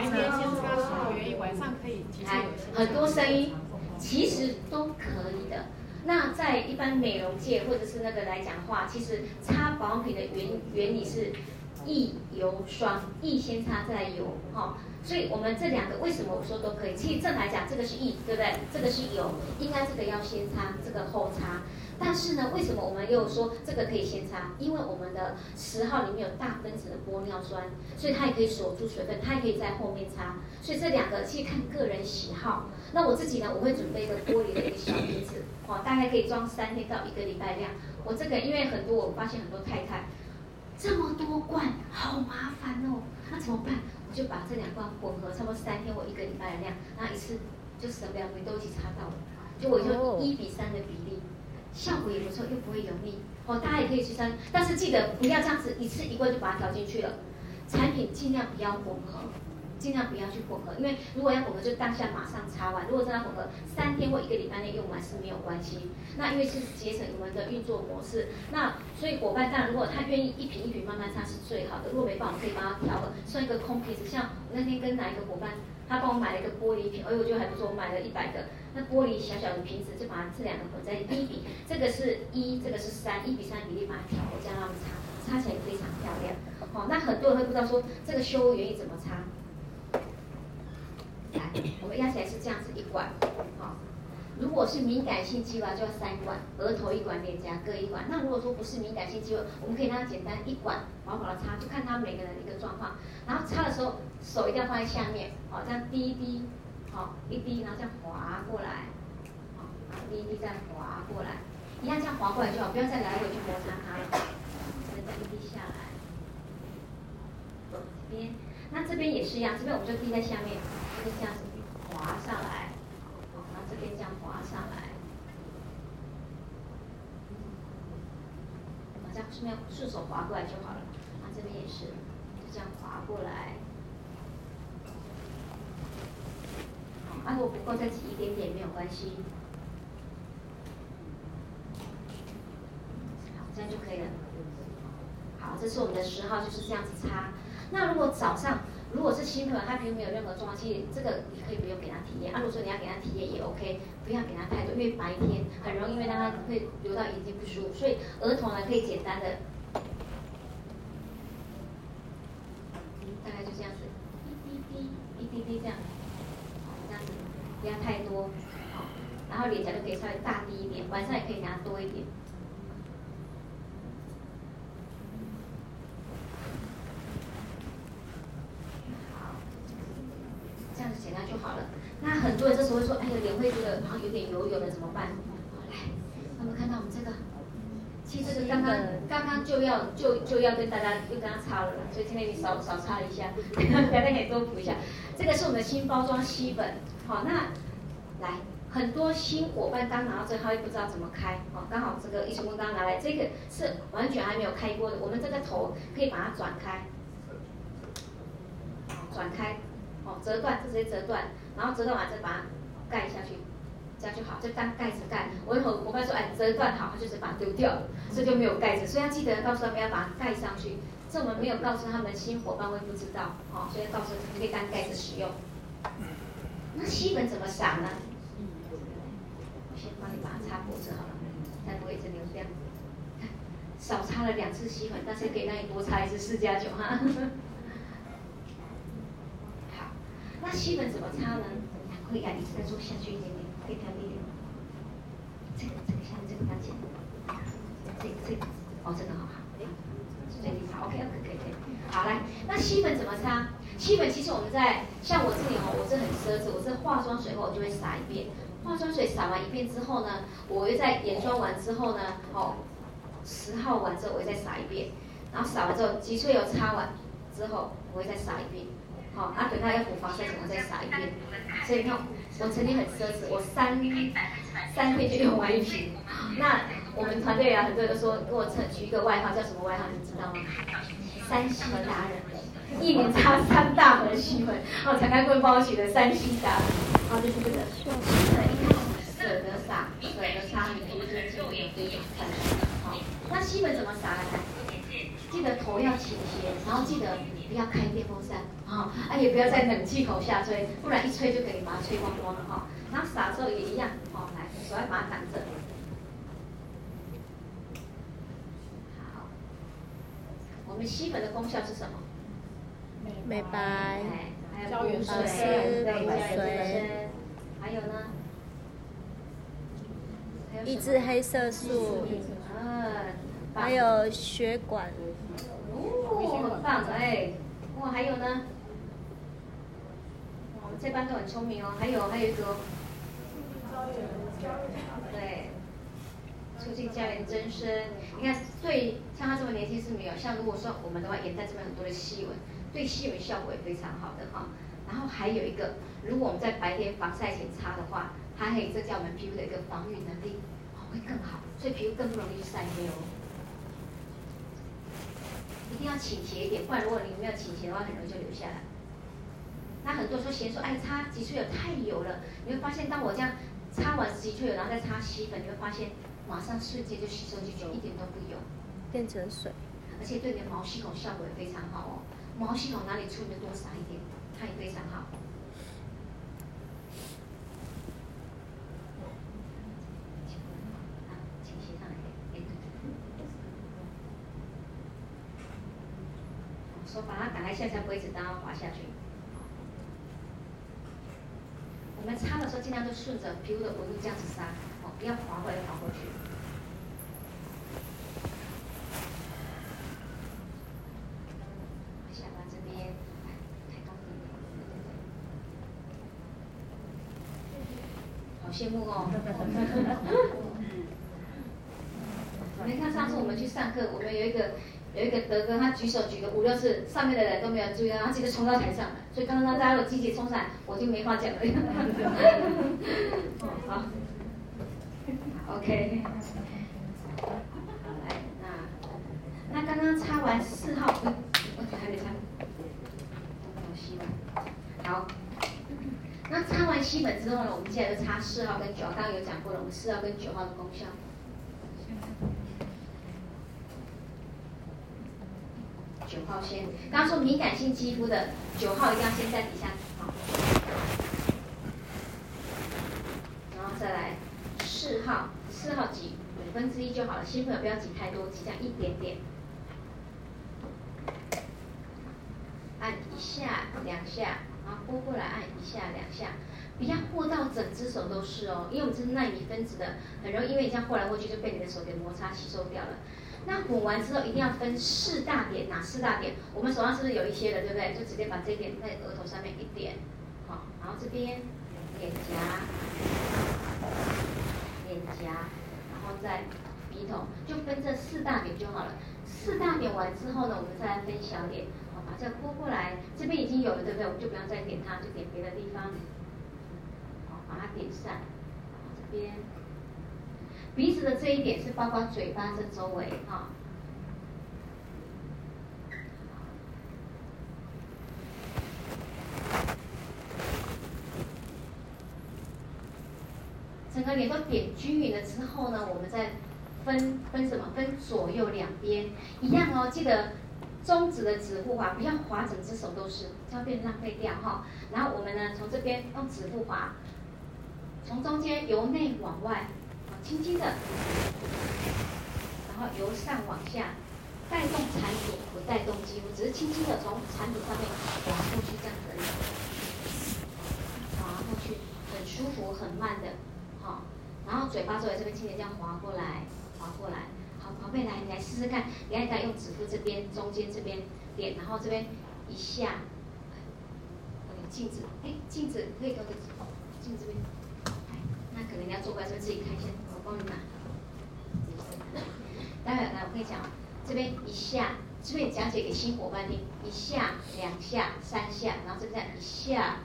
来，很多声音，其实都可以的。那在一般美容界或者是那个来讲的话，其实擦保养品的原原理是易油霜，易先擦再油，哈、哦。所以我们这两个为什么我说都可以？其实正来讲，这个是易，对不对？这个是油，应该这个要先擦，这个后擦。但是呢，为什么我们又说这个可以先擦？因为我们的十号里面有大分子的玻尿酸，所以它也可以锁住水分，它也可以在后面擦。所以这两个其实看个人喜好。那我自己呢，我会准备一个玻璃的一个小瓶子，哦，大概可以装三天到一个礼拜量。我这个因为很多，我发现很多太太这么多罐，好麻烦哦。那怎么办？我就把这两罐混合，差不多三天或一个礼拜的量，然后一次就省两回都一起擦到了，就我就一比三的比例。效果也不错，又不会油腻哦，大家也可以去参，但是记得不要这样子一次一罐就把它调进去了。产品尽量不要混合，尽量不要去混合，因为如果要混合，就当下马上擦完。如果真的混合，三天或一个礼拜内用完是没有关系。那因为是节省我们的运作模式，那所以伙伴当然如果他愿意一瓶一瓶慢慢擦是最好的。如果没办法，可以帮他调个算一个空瓶子。像我那天跟哪一个伙伴，他帮我买了一个玻璃瓶，哎，我觉得还不错，我买了一百个。那玻璃小小的瓶子，就把这两个混在一比，这个是一，这个是三，一比三比例把它调，这样让它擦，擦起来非常漂亮。好、那很多人会不知道说这个修复原液怎么擦。来，我们压起来是这样子一管，好、如果是敏感性肌肤就要三管，额头一管，脸颊各一管。那如果说不是敏感性肌肤，我们可以让它简单一管薄薄的擦，就看他每个人的一个状况。然后擦的时候手一定要放在下面，好、哦，这样滴一滴。好，一滴，然后这样滑过来，好，一滴一滴这样滑过来，一样这样滑过来就好，不要再来回去摩擦它了。再一滴下来，这边，那这边也是一样，这边我们就滴在下面，就这样子滑上来，好，然后这边这样滑上来，好，这样顺便顺手滑过来就好了。那这边也是，就这样滑过来。啊，如果不够再挤一点点没有关系。好，这样就可以了。好，这是我们的十号，就是这样子擦。那如果早上，如果是新朋友，他皮肤没有任何状况，其实这个你可以不用给他体验。啊，如果说你要给他体验也 OK，不要给他太多，因为白天很容易因为让他会流到眼睛不舒服，所以儿童呢可以简单的，大概就这样子，一滴滴，一滴滴这样。不要太多，好，然后脸颊就可以稍微大滴一点，晚上也可以拿多一点。好，这样子简单就好了。那很多人这时候会说：“哎呀，脸会觉得好像有点油油的，怎么办？”来，他们看到我们这个，其实这个刚刚刚刚就要就就要跟大家又跟他擦了，所以今天你少少擦一下，大家可以多补一下。这个是我们的新包装吸粉。好，那来很多新伙伴刚拿到这，他会不知道怎么开。好，刚好这个一成功刚拿来，这个是完全还没有开过的。我们这个头可以把它转开，转开，哦，折断，就直接折断，然后折断完再把它盖下去，这样就好，就当盖子盖。我有伙伴说，哎，折断好，他就是把它丢掉了，这就没有盖子。所以要记得告诉他们要把它盖上去，这我们没有告诉他们，新伙伴会不知道。好，所以告诉他们可以当盖子使用。那吸粉怎么撒呢？我先帮你把它擦脖子好了，再不会一直流掉。少擦了两次吸粉，但是可以让你多擦一次四加九哈。好，那吸粉怎么擦呢？可以啊，一直在做下去一点点，可以调低一点。这个这个下面这个要紧，这个这个哦，这个好好，最低擦，OK，可以可以。好来，那吸粉怎么擦？吸粉其实我们在像我这里哦，我是很奢侈，我是化妆水后我就会撒一遍，化妆水撒完一遍之后呢，我又在眼妆完之后呢，哦，十号完之后我会再撒一遍，然后撒完之后极萃油擦完之后我会再撒一遍，好，那等它要补防晒我再撒一遍，所以你看我曾经很奢侈，我三三天就用完一瓶。那我们团队啊很多人都说给我取一个外号，叫什么外号你知道吗？山西达人。一年擦三大盆西粉，哦，才开会帮我取的山西达人，哦，就是这个，舍得撒，舍得擦，你不是就也可以看，好，那西粉怎么撒呢？记得头要倾斜，然后记得不要开电风扇，啊，啊也不要在冷气口下吹，不然一吹就可以把它吹光光了哈。然后撒的时候也一样，好，来，手要把它挡着。我们吸粉的功效是什么？美白，还有补水，对，补水，还有呢？抑制黑色素，嗯，还有血管，哦，很棒哎，哇，还有呢？我们这班都很聪明哦，还有还有一个，对，促进胶原增生。你看，对，像他这么年轻是没有，像如果说我们的话，眼袋这边很多的细纹。对细纹效果也非常好的哈，然后还有一个，如果我们在白天防晒前擦的话，它可以增加我们皮肤的一个防御能力，会更好，所以皮肤更不容易晒黑哦。一定要倾斜一点，不然如果你没有倾斜的话，很容易就流下来。那很多人说嫌说，哎，擦极萃油太油了，你会发现，当我这样擦完极萃油，然后再擦吸粉，你会发现马上瞬间就吸收进去，一点都不油，变成水，而且对你的毛细孔效果也非常好哦。毛细孔哪里出，你就多撒一点，它也非常好。倾斜上来一点，说把它打开，现在才不会一直当它滑下去。我们擦的时候尽量都顺着皮肤的纹路这样子擦，哦，不要滑过来滑过去。哦。你看上次我们去上课，我们有一个有一个德哥，他举手举了五六次，上面的人都没有注意到，他直接冲到台上来，所以刚刚大家有积极冲上来，我就没话讲了。好，OK。来，那那刚刚擦完四号，我还没擦，吸满。好，吸本之后呢，我们接下来就擦四号跟九号，刚刚有讲过了，我们四号跟九号的功效。九号先，刚刚说敏感性肌肤的九号一定要先在底下，好，然后再来四号，四号挤五分之一就好了，新朋友不要挤太多，挤这样一。点点，按一下两下，然后拨过来按一下两下，不要和到整只手都是哦，因为我们是奈米分子的，很容易因为这样和来和去就被你的手给摩擦吸收掉了。那混完之后一定要分四大点，哪四大点？我们手上是不是有一些的，对不对？就直接把这点在额头上面一点，好，然后这边脸颊，脸颊，然后再鼻头，就分这四大点就好了。四大点完之后呢，我们再来分小点，好，把这个拨过来，这边已经有了，对不对？我们就不要再点它，就点别的地方，把它点上，这边。鼻子的这一点是包括嘴巴这周围哈，整个脸都点均匀了之后呢，我们再分分什么？分左右两边一样哦。记得中指的指腹滑，不要滑整只手都是，这样变浪费掉哈。然后我们呢，从这边用指腹滑，从中间由内往外。轻轻的，然后由上往下，带动产品，不带动肌肤，只是轻轻的从产品上面滑过去这样子，滑过去，很舒服，很慢的，好，然后嘴巴周围这边轻轻这样滑过来，滑过来，好，宝贝来，你来试试看，你来来用指腹这边中间这边点，然后这边一下，镜子，哎，镜子可以给我个，镜子这边，那可能你要做过来，是不是自己看一下？我帮你拿，待会来我跟你讲，这边一下，这边讲解给新伙伴听，一下、两下、三下，然后这边一下、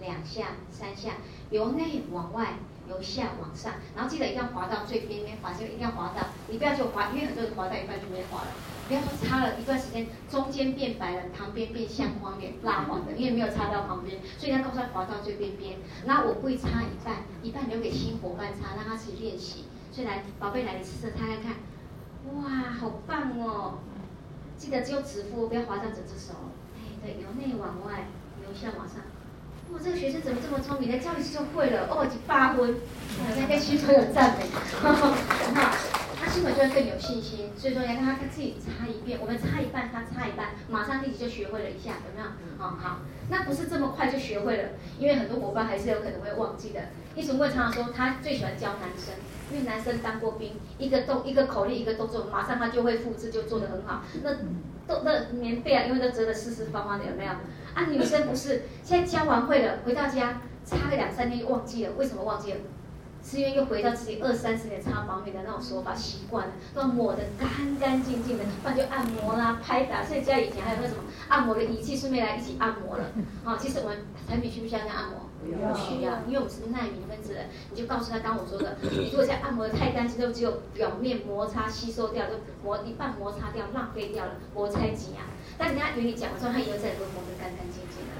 两下、三下，由内往外，由下往上，然后记得一定要滑到最边边，滑就一定要滑到，你不要就滑，因为很多人滑到一半就没滑了，不要说擦了一段时间，中间变白了，旁边变相黄脸蜡黄的，因为没有擦到旁边，所以要告诉他滑到最边边，那我会擦一半，一半留给新伙伴擦，让他去练习。所以来，宝贝来，你试试擦看看，哇，好棒哦！记得只有指腹，不要滑到整只手。哎，对，由内往外，由下往上。哇，这个学生怎么这么聪明？来教一次就会了哦，就八分。大家跟新朋友赞美，更有信心。所以说，你看他他自己擦一遍，我们擦一半，他擦一半，马上立即就学会了一下，有没有？好好，那不是这么快就学会了，因为很多伙伴还是有可能会忘记的。一直会常常说，他最喜欢教男生。因为男生当过兵，一个动一个口令一个动作，马上他就会复制，就做得很好。那都那棉被啊，因为都折得四四方方的，有没有？啊，女生不是，现在教完会了，回到家擦个两三天就忘记了，为什么忘记了？是因为又回到自己二三十年擦保养的那种手法习惯了，都要抹得干干净净的，不然就按摩啦、拍打。所以家以前还有那什么按摩的仪器，顺便来一起按摩了。好，其实我们产品需不需要这样按摩？不需要，因为我们是纳米分子的，你就告诉他刚我说的，你如果在按摩的太干净，就只有表面摩擦吸收掉，就磨一半摩擦掉，浪费掉了，摩擦挤啊。但人家与你讲的时候，他以后再也不会磨得干干净净的。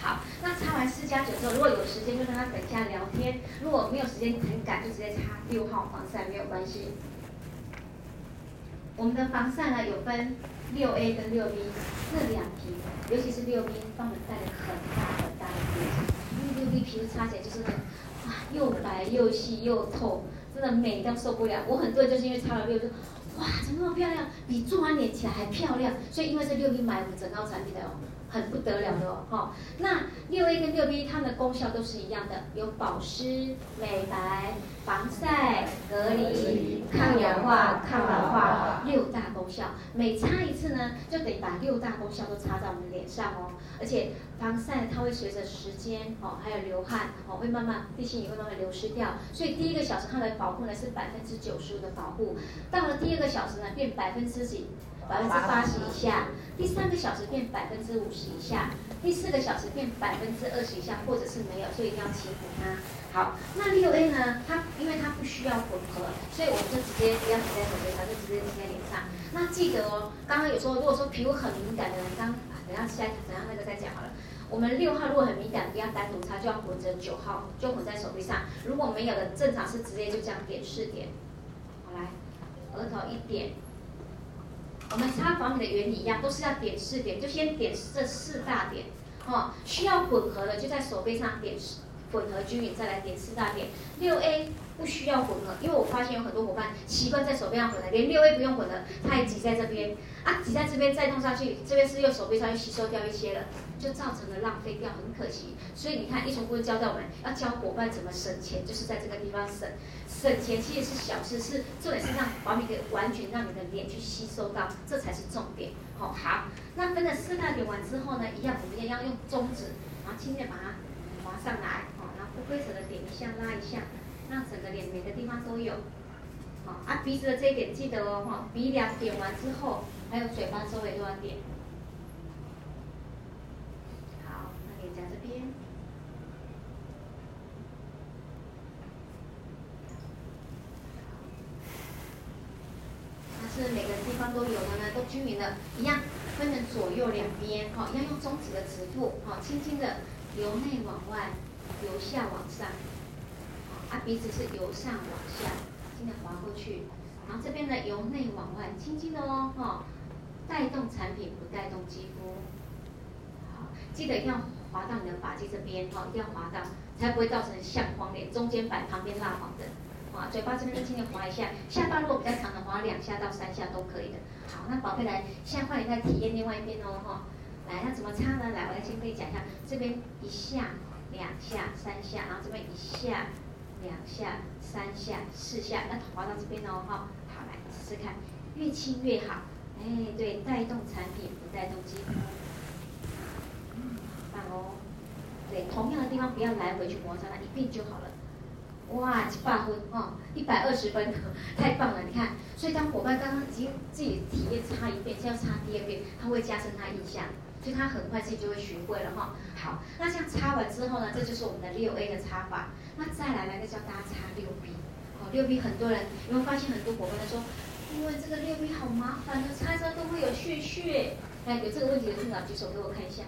好，那擦完四加九之后，如果有时间就跟他等一下聊天，如果没有时间很赶，就直接擦六号防晒没有关系。我们的防晒呢有分六 A 跟六 B 这两瓶，尤其是六 B 帮我们带来很大很大的优势。六 B 皮肤擦起来就是很，哇，又白又细又透，真的美到受不了。我很多人就是因为擦了六 B，哇，怎么那么漂亮？比做完脸起来还漂亮。所以因为这六 B 买我们整套产品的哦，很不得了的哦。哈，那六 A 跟六 B 它们的功效都是一样的，有保湿、美白、防晒、隔离、抗氧化、抗老化六大功效。每擦一次呢，就得把六大功效都擦在我们脸上哦。而且防晒它会随着时间哦，还有流汗哦，会慢慢地心也会慢慢流失掉。所以第一个小时它的保护呢是百分之九十五的保护，到了第二个小时呢变百分之几？百分之八十以下，第三个小时变百分之五十以下，第四个小时变百分之二十以下，或者是没有，所以一定要勤补它。好，那六 A 呢？它因为它不需要混合，所以我们就直接不要挤在手背上，就直接挤在脸上。那记得哦，刚刚有说，如果说皮肤很敏感的人，刚啊，等下下等下那个再讲好了。我们六号如果很敏感，不要单独擦，就要混着九号，就混在手臂上。如果没有的，正常是直接就这样点四点。好，来，额头一点。我们擦防敏的原理一样，都是要点四点，就先点这四大点，哦，需要混合的就在手背上点混合均匀，再来点四大点。六 A 不需要混合，因为我发现有很多伙伴习惯在手背上混合，连六 A 不用混合，它也挤在这边啊，挤在这边再弄上去，这边是用手背上去吸收掉一些了，就造成了浪费掉，很可惜。所以你看，一重顾问教到我们要教伙伴怎么省钱，就是在这个地方省。省钱其实是小事，是重点是让保养可以完全让你的脸去吸收到，这才是重点。好，好，那分了四大点完之后呢，一样我们也要用中指，然后轻轻把它划上来，好，然后不规则的点一下，拉一下，让整个脸每个地方都有。好，啊鼻子的这一点记得哦，哈，鼻梁点完之后，还有嘴巴周围都要点。好，那脸颊这边。是每个地方都有的呢，都均匀的，一样分成左右两边，哈，一样用中指的指腹，哈，轻轻的由内往外，由下往上，啊，鼻子是由上往下，轻轻的滑过去，然后这边呢由内往外，轻轻的哦，哈，带动产品不带动肌肤，好，记得一定要滑到你的发际这边，哈，一定要滑到，才不会造成相框脸，中间白旁边蜡黄的。啊，嘴巴这边轻轻的滑一下，下巴如果比较长的滑两下到三下都可以的。好，那宝贝来，现在换你再体验另外一边哦，哈。来，那怎么擦呢？来，我来先跟你讲一下，这边一下、两下、三下，然后这边一下、两下、三下、四下，那滑到这边哦，哈。好，来试试看，越轻越好。哎，对，带动产品不带动肌肤。嗯，棒哦。对，同样的地方不要来回去摩擦，它一遍就好了。哇，一百分哦，一百二十分，太棒了！你看，所以当伙伴刚刚已经自己体验擦一遍，现在擦第二遍，他会加深他印象，所以他很快自己就会学会了哈。好，那这样擦完之后呢，这就是我们的六 A 的擦法。那再来来个教大家擦六 B。哦，六 B 很多人有没有发现很多伙伴都说，因为这个六 B 好麻烦的，擦擦都会有屑屑。哎，有这个问题的听长举手给我看一下。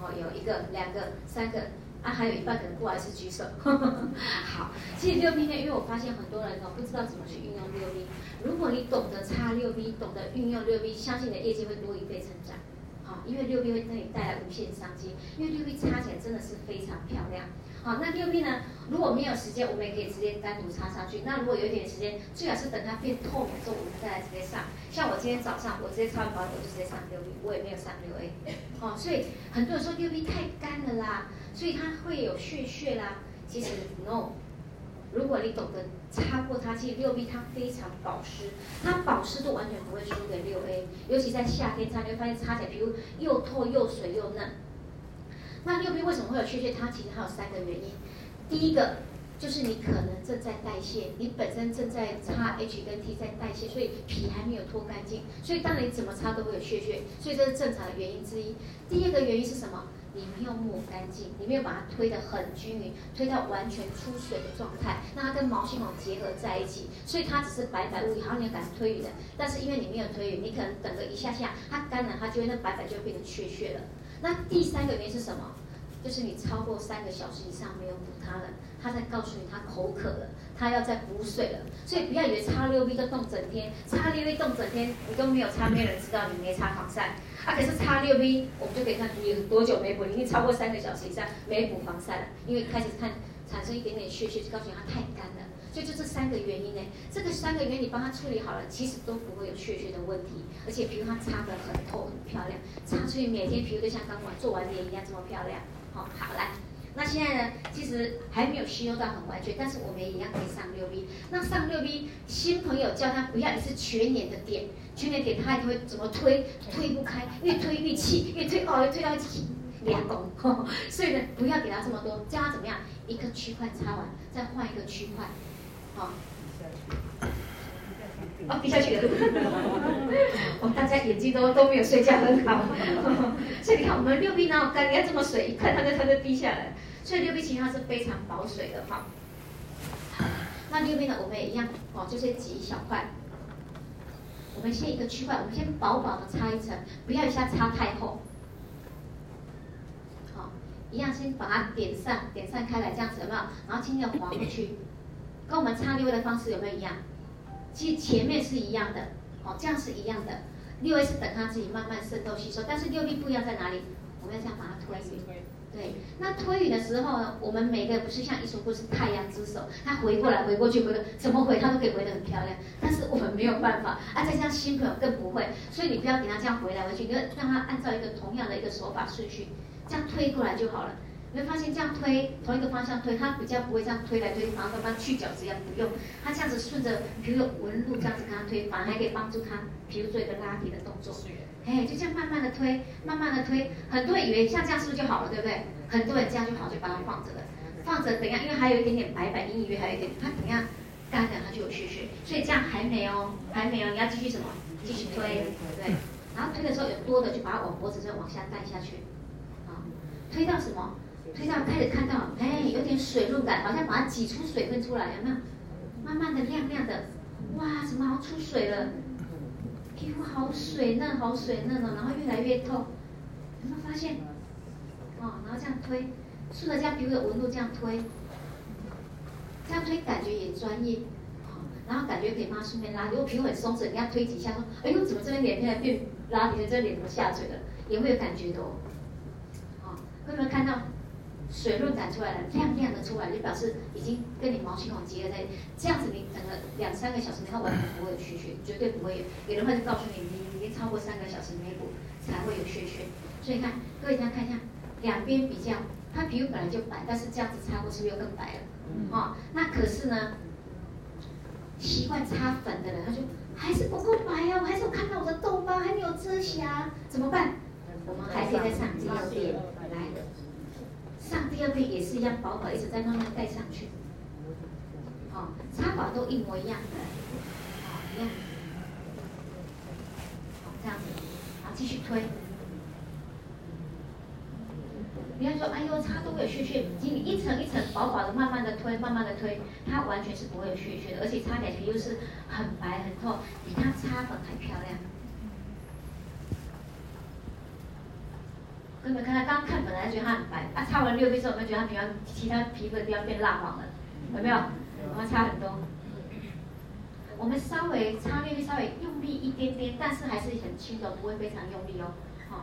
哦，有一个、两个、三个。啊，还有一半可能不好意思举手。好，其实六 B 呢，因为我发现很多人哦不知道怎么去运用六 B。如果你懂得擦六 B，懂得运用六 B，相信你的业绩会多一倍成长。好，因为六 B 会给你带来无限商机。因为六 B 擦起来真的是非常漂亮。好，那六 B 呢，如果没有时间，我们也可以直接单独擦上去。那如果有一点时间，最好是等它变透明之后，我们再来直接上。像我今天早上，我直接擦完保养，就直接上六 B，我也没有上六 A。好，所以很多人说六 B 太干了啦。所以它会有屑屑啦，其实 no，如果你懂得擦过它，其实六 B 它非常保湿，它保湿度完全不会输给六 A，尤其在夏天擦，你会发现擦起来皮肤又透又水又嫩。那六 B 为什么会有屑屑？它其实还有三个原因，第一个就是你可能正在代谢，你本身正在擦 H 跟 T 在代谢，所以皮还没有脱干净，所以当你怎么擦都会有屑屑，所以这是正常的原因之一。第二个原因是什么？你没有抹干净，你没有把它推得很均匀，推到完全出水的状态，那它跟毛细孔结合在一起，所以它只是白白无遗，好像你要赶快推匀的，但是因为你没有推匀，你可能等个一下下，它干了，它就会那白白就会变成屑屑了。那第三个原因是什么？就是你超过三个小时以上没有补它了，它在告诉你它口渴了，它要再补水了。所以不要以为擦六 B 都冻整天，擦六 B 冻整天，你都没有擦，没有人知道你没擦防晒。啊，可是擦六 B，我们就可以看你多久没补，你已经超过三个小时以上没补防晒了，因为开始看产生一点点血血，就告诉你它太干了。所以就这三个原因呢，这个三个原因你帮他处理好了，其实都不会有血血的问题，而且皮肤它擦得很透很漂亮，擦出去每天皮肤都像刚完做完脸一样这么漂亮。好，好来，那现在呢，其实还没有吸收到很完全，但是我们也一样可以上六 B。那上六 B，新朋友叫他不要一次全脸的点，全脸点他也会怎么推，推不开，越推越气，越推哦，越推到气两公，所以呢，不要给他这么多，叫他怎么样，一个区块擦完，再换一个区块。好，哦，滴下去了，哦，大家眼睛都都没有睡觉很好，所以你看我们六 B 哪有干，你要这么水，一看它就它就滴下来，所以六 B 其实它是非常保水的哈。那六 B 呢，我们也一样哦，就是挤一小块，我们先一个区块，我们先薄薄的擦一层，不要一下擦太厚，好，一样先把它点散，点散开来这样子有没有？然后轻轻的滑过去。跟我们擦六 A 的方式有没有一样？其实前面是一样的，哦，这样是一样的。六 A 是等它自己慢慢渗透吸收，但是六 B 不一样在哪里？我们要这样把它推匀。对，那推匀的时候呢，我们每个人不是像一束不是太阳之手，它回过来回过去回的怎么回它都可以回得很漂亮。但是我们没有办法，而且像新朋友更不会，所以你不要给他这样回来回去，你就让他按照一个同样的一个手法顺序，这样推过来就好了。你会发现这样推同一个方向推，它比较不会这样推来推去，然后慢慢去角质一样不用。它这样子顺着皮肤的纹路这样子跟他推，反而还可以帮助他皮肤做一个拉提的动作。哎，就这样慢慢的推，慢慢的推。很多人以为像这样是不是就好了，对不对？很多人这样就好，就把它放着了，放着等一下，因为还有一点点白白，你以为还有一点，它等一下干了它就有屑屑，所以这样还没哦，还没哦，你要继续什么？继续推，对。然后推的时候有多的就把它往脖子这往下带下去，啊，推到什么？推到开始看到，哎，有点水润感，好像把它挤出水分出来，有没有？慢慢的亮亮的，哇，怎么好像出水了？皮肤好水嫩，好水嫩哦，然后越来越透，有没有发现？哦，然后这样推，顺着这样皮肤的纹路这样推，这样推感觉也专业，哦，然后感觉可以帮他顺便拉，如果皮肤很松弛，你要推几下说，哎呦，怎么这边脸现在变拉，你的这脸怎么下垂了？也会有感觉的哦。哦，有没有看到？水润感出来了，亮亮的出来，就表示已经跟你毛细孔结合在，这样子你等了两三个小时，你看完全不会有血血，绝对不会有。有的话就告诉你，你已经超过三个小时没补才会有血血。所以你看，各位大家看一下，两边比较，它皮肤本来就白，但是这样子擦过是不是又更白了？哦，那可是呢，习惯擦粉的人，他就还是不够白啊，我还是有看到我的痘疤，还没有遮瑕，怎么办？我们还可以再上第二遍来。上第二遍也是一样，薄薄一直在慢慢带上去，好、哦，擦法都一模一样的，好，一样，好，这样子，好，继续推。不要说，哎呦，擦都会有屑屑，请你一层一层薄薄的，慢慢的推，慢慢的推，它完全是不会有屑屑的，而且擦起来又是很白很透，比它擦粉还漂亮。有没有看他刚刚看本来觉得它很白，啊，擦完六倍之后，有没有觉得它比较其他皮肤的地方变蜡黄了？有没有？我们擦很多。我们稍微擦六 B 稍微用力一点点，但是还是很轻的，不会非常用力哦。好、哦，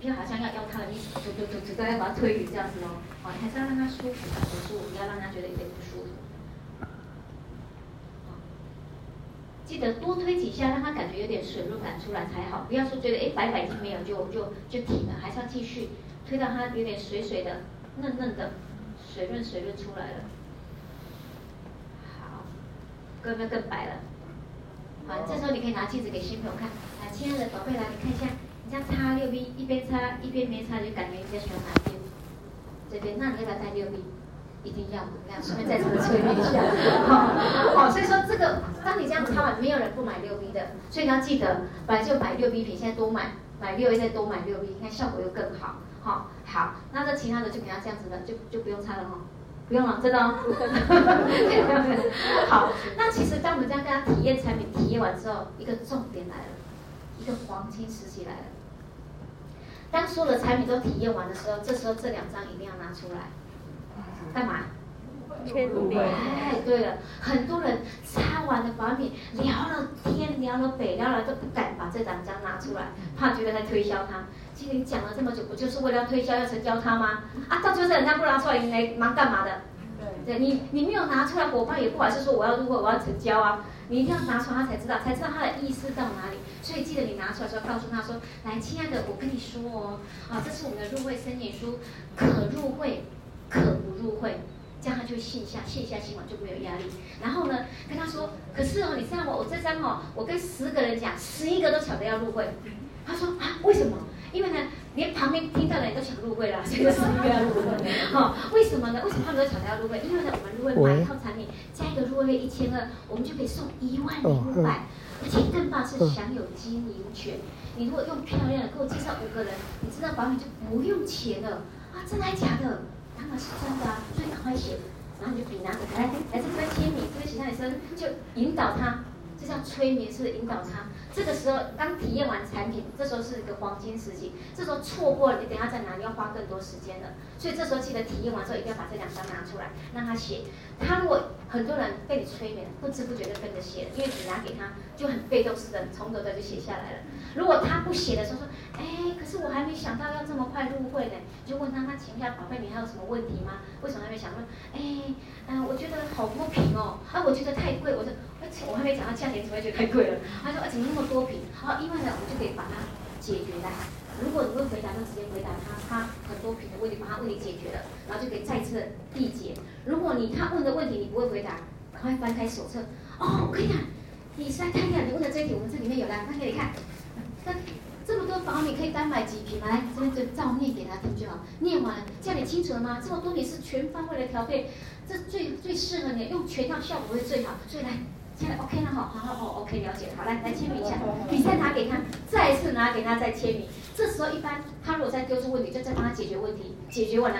就好像要要它的意思，就就就就大概把它推匀这样子哦。好，还是要让它舒服，很舒服，不要让它觉得有点不舒服。记得多推几下，让它感觉有点水润感出来才好。不要说觉得哎白白已经没有就就就停了，还是要继续推到它有点水水的、嫩嫩的、水润水润出来了。好，各位没有更白了？好，这时候你可以拿镜子给新朋友看。来，亲爱的宝贝，来你看一下，你这样擦六 B，一边擦一边没擦，就感觉你在选哪边？这边，那你要不要带六 B？一定要，这样顺便再次的催一下。好，所以说这个，当你这样擦完，没有人不买六 B 的，所以你要记得，本来就买六 B 品，现在多买，买六 A 再多买六 B，你看效果又更好。好，好，那这其他的就给他这样子的，就就不用擦了哈，不用了，真的哦。好，那其实当我们这样跟他体验产品，体验完之后，一个重点来了，一个黄金时期来了。当所有的产品都体验完的时候，这时候这两张一定要拿出来。干嘛？签名。哎，对了，很多人擦完了保养品，聊了天，聊了北，聊了都不敢把这张章拿出来，怕觉得在推销他。其实你讲了这么久，不就是为了要推销、要成交他吗？啊，到就是人家不拿出来，你来忙干嘛的？对，你你没有拿出来，伙伴也不管是说我要入会，我要成交啊。你一定要拿出来，他才知道，才知道他的意思到哪里。所以记得你拿出来的时候，告诉他说：“来，亲爱的，我跟你说哦，啊，这是我们的入会申请书，可入会，可不入会，这样他就卸下，卸下心防就没有压力。然后呢，跟他说，可是哦，你知道吗？我这张哦，我跟十个人讲，十一个都抢着要入会。他说啊，为什么？因为呢。”连旁边听到的人都想入会了，所以就是一个要入会。哈、哦，为什么呢？为什么他们都抢着要入会？因为呢，我们入会买一套产品，加一个入会费一千二，我们就可以送一万零五百，而且更棒是享有经营权。你如果用漂亮的给我介绍五个人，你知道保险就不用钱了啊？真的还假的？是真的啊！所以赶快写，然后你就笔拿着来，来这边签名，这边写上你身，就引导他，就像催眠式的引导他。这个时候刚体验完产品，这时候是一个黄金时期。这时候错过了，你等下再拿，你要花更多时间的。所以这时候记得体验完之后，一定要把这两张拿出来，让他写。他如果很多人被你催眠，不知不觉就跟着写了，因为你拿给他就很被动式的，从头到尾就写下来了。如果他不写的时候说，哎，可是我还没想到要这么快入会呢，就问他，那请问一下宝贝，你还有什么问题吗？为什么还没想问？哎，嗯、我觉得好多瓶哦，啊，我觉得太贵，我说。而且我还没讲到价钱，怎么会觉得太贵了？他说：“啊，怎么那么多瓶？”好，因为呢，我们就可以把它解决了。如果你会回答，就直接回答他，他很多瓶的问题，把他问题解决了，然后就可以再次缔结。如果你他问的问题你不会回答，赶快翻开手册。哦，我跟你讲，你再看一下，你问的这一题，我们这里面有的，翻给你看。这这么多房你可以单买几瓶吗？来，这边就照念给他听就好。念完了，这样你清楚了吗？这么多你是全方位的调配，这最最适合你，用全套效果会最好。所以来。现在 OK 了哈，好好好，OK 了解，好来来签名一下，你再拿给他，再一次拿给他再签名。这时候一般他如果再丢出问题，就再帮他解决问题，解决完了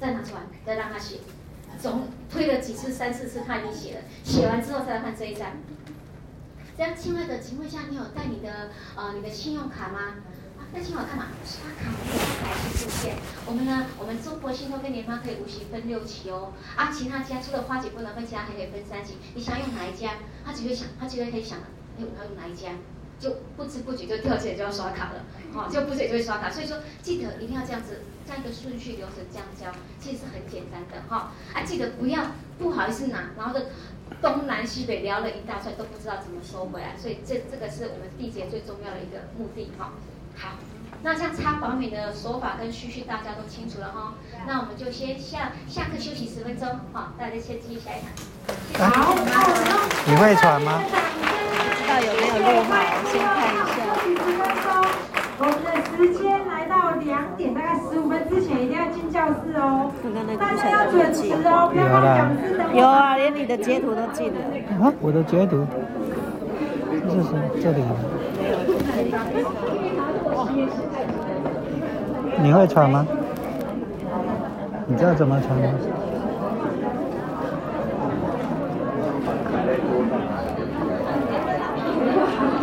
再拿出来，再让他写。总推了几次，三四次他已经写了，写完之后再来换这一张。这样，亲爱的，请问一下，你有带你的呃你的信用卡吗？啊那信用卡干嘛？刷卡可以来去付现。我们呢，我们中国信托跟联发可以无息分六期哦。啊，其他家除了花旗不能分，其他还可以分三期。你想用哪一家？他只会想，他只会可以想，哎，我要用哪一家？就不知不觉就跳起来就要刷卡了，好，就不知不觉就会刷卡。所以说，记得一定要这样子，这样一个顺序流程这样教，其实是很简单的哈。啊，记得不要不好意思拿，然后的东南西北聊了一大串都不知道怎么收回来。所以这这个是我们缔结最重要的一个目的哈。好，那像擦保养的手法跟顺序大家都清楚了哈。那我们就先下下课休息十分钟，好，大家先继续下一堂。好，你会喘吗？不知道有没有录好，先看一下。休息十分钟，我们的时间来到两点，大概十五分之前一定要进教室哦。大家要准时哦，不要让讲师等。有啊，连你的截图都进了。啊，我的截图，这是这里。你会传吗？你知道怎么传吗？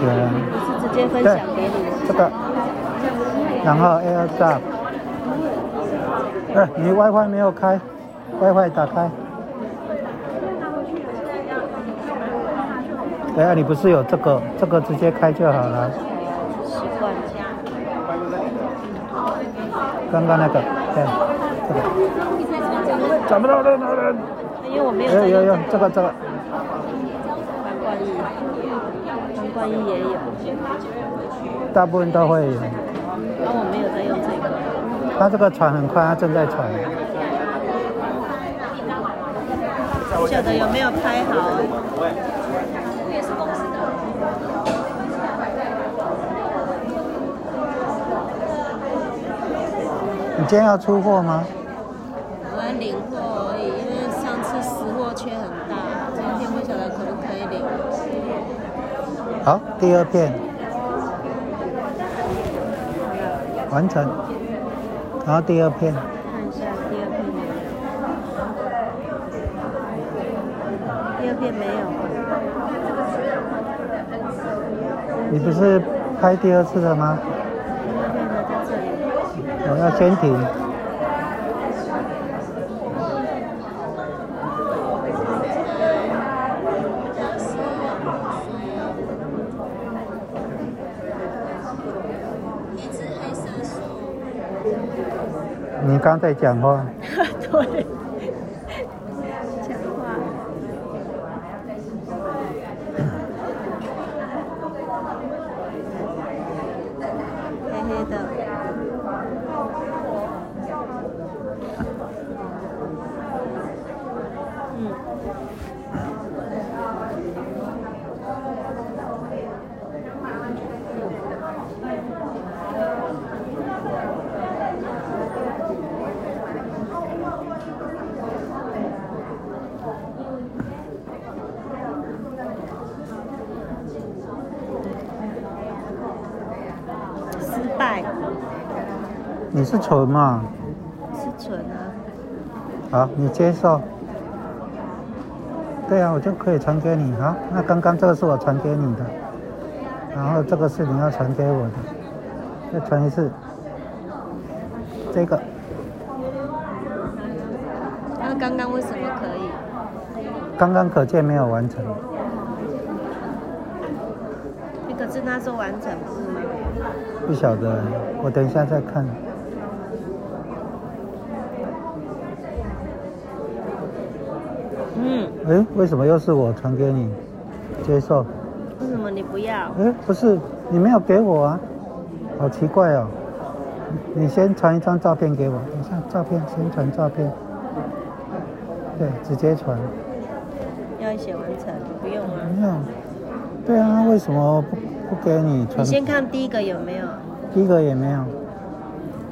对啊。是直接分享给你。这个。然后 AirDrop。哎，你 WiFi 没有开，WiFi 打开。对啊，你不是有这个，这个直接开就好了。刚刚那个，对，这个，找不到那个人。因为我没有。有有有，这个这个。黄冠一，黄冠一也有。大部分都会有。那我没有在用这个。他这个传很快，他正在传。不晓得有没有拍好。你今天要出货吗？我来领货而已，因为上次实货缺很大，今天不晓得可不可以领。好，第二片完成，然后第二片。看一下第二片没有。第二片没有。你不是拍第二次的吗？我要先停。你刚在讲话。对。你是蠢吗？是蠢啊。好，你接受。对啊，我就可以传给你。好，那刚刚这个是我传给你的，然后这个是你要传给我的，再传一次。这个。那刚刚为什么可以？刚刚可见没有完成。你可是那时候完成不是吗？不晓得，我等一下再看。嗯，哎，为什么又是我传给你？接受。为什么你不要？哎，不是，你没有给我啊，好奇怪哦。你先传一张照片给我，等一下照片先传照片。对，直接传。要写完成，不用啊。没有。对啊，为什么不不给你传？你先看第一个有没有？第一个也没有。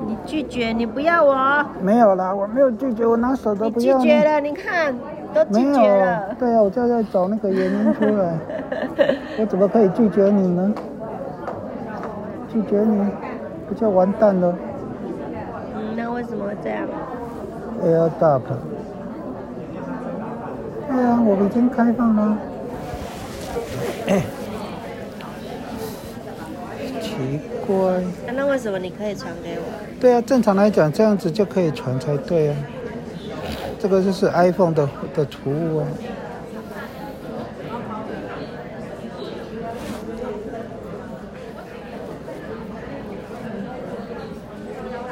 你拒绝，你不要我。没有啦，我没有拒绝，我拿手都不要。你拒绝了，你看。都拒绝了。没有，对啊，我就在找那个原因出来。我怎么可以拒绝你呢？拒绝你，不就完蛋了？嗯，那为什么会这样？AirDrop。对啊，我已经开放了。哎，奇怪。啊，那为什么你可以传给我？对啊，正常来讲这样子就可以传才对啊。这个就是 iPhone 的的图物啊。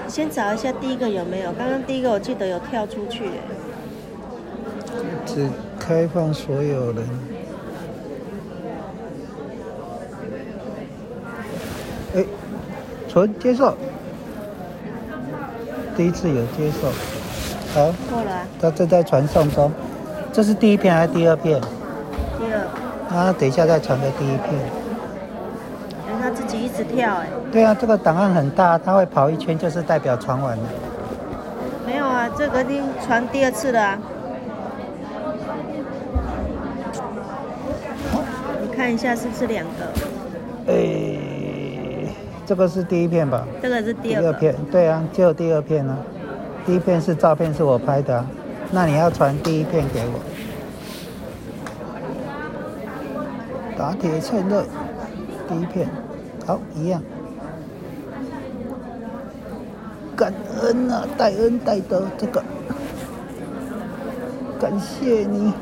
先找一下第一个有没有？刚刚第一个我记得有跳出去。只开放所有人。哎，纯接受。第一次有接受。好，过了、啊。他正在传送中，这是第一片还是第二片？第二。啊，等一下再传个第一片。等他自己一直跳哎。对啊，这个档案很大，他会跑一圈，就是代表传完了。没有啊，这个已经传第二次了啊。你看一下是不是两个？哎，这个是第一片吧？这个是第二，第二片。对啊，就第二片呢。第一片是照片，是我拍的，那你要传第一片给我。打铁趁热，第一片，好，一样。感恩啊，戴恩戴德这个，感谢你。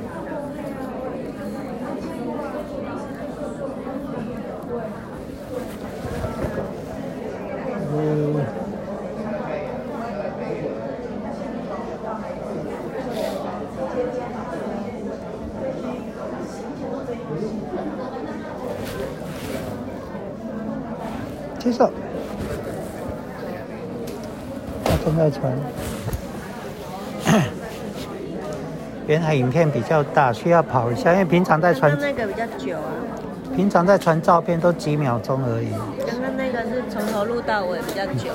接受。他正在传。原来影片比较大，需要跑一下，因为平常在传。那个比较久啊。平常在传照片都几秒钟而已。刚刚那个是从头录到尾比较久。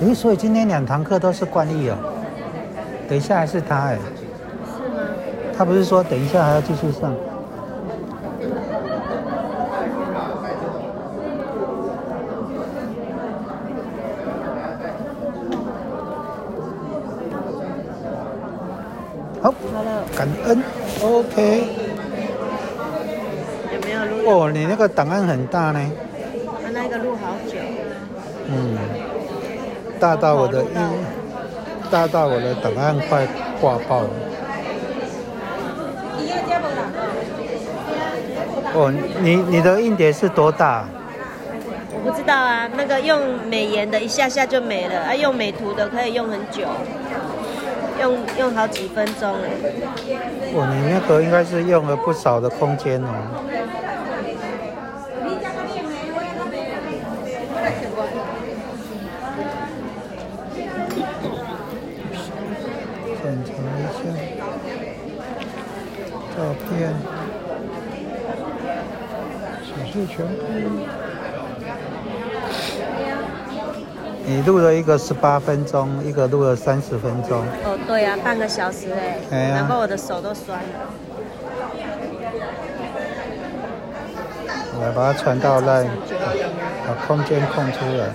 嗯。诶，所以今天两堂课都是惯例哦。等一下还是他哎。是吗？他不是说等一下还要继续上？感恩，OK。有没有录？哦，你那个档案很大呢。我那个录好久。嗯。大到我的音，大到我的档案快挂爆了。嗯、哦，你你的硬碟是多大？我不知道啊，那个用美颜的一下下就没了，啊，用美图的可以用很久，用用好几分钟。哇，你那个应该是用了不少的空间哦。检查一下照片，显示全部。你录了一个十八分钟，一个录了三十分钟。哦，对呀、啊，半个小时哎，哎呀难怪我的手都酸了。我来把它传到那，把空间空出来。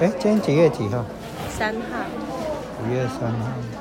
哎，今天几月几号？三号。五月三号。